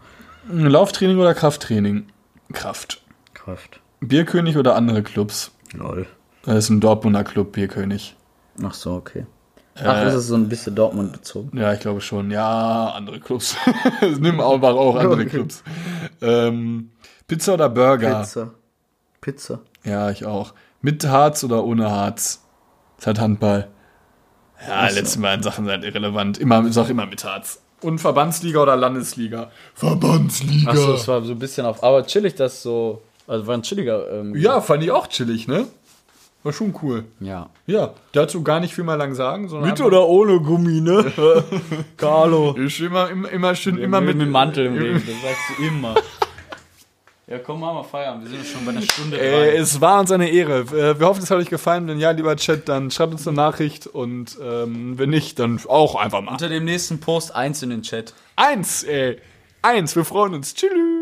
Lauftraining oder Krafttraining? Kraft.
Kraft.
Bierkönig oder andere Clubs?
Lol.
Das ist ein Dortmunder Club, Bierkönig.
Ach so, okay. Ach, ist es so ein bisschen Dortmund bezogen.
Ja, ich glaube schon. Ja, andere Clubs. Nimm einfach auch andere Clubs. Ähm, Pizza oder Burger?
Pizza. Pizza.
Ja, ich auch. Mit Harz oder ohne Harz? Ist halt Handball. Ja,
so.
letzten beiden Sachen sind irrelevant. Immer, sag immer mit Harz. Und Verbandsliga oder Landesliga? Verbandsliga.
Achso, es war so ein bisschen auf. Aber chillig, das so. Also war ein chilliger. Ähm,
ja, fand ich auch chillig, ne? War schon cool.
Ja.
Ja, dazu gar nicht viel mal lang sagen, sondern
Mit oder ohne Gummi, ne? Carlo.
ist immer, immer, immer schön, immer mit,
Mantel im Leben, das sagst du immer. Ja, komm, machen wir Feierabend. Wir sind schon bei einer Stunde
Äh, es war uns eine Ehre. Äh, Wir hoffen, es hat euch gefallen. Wenn ja, lieber Chat, dann schreibt uns eine Nachricht und ähm, wenn nicht, dann auch einfach mal.
Unter dem nächsten Post eins in den Chat.
Eins, ey. Eins, wir freuen uns. Tschüss.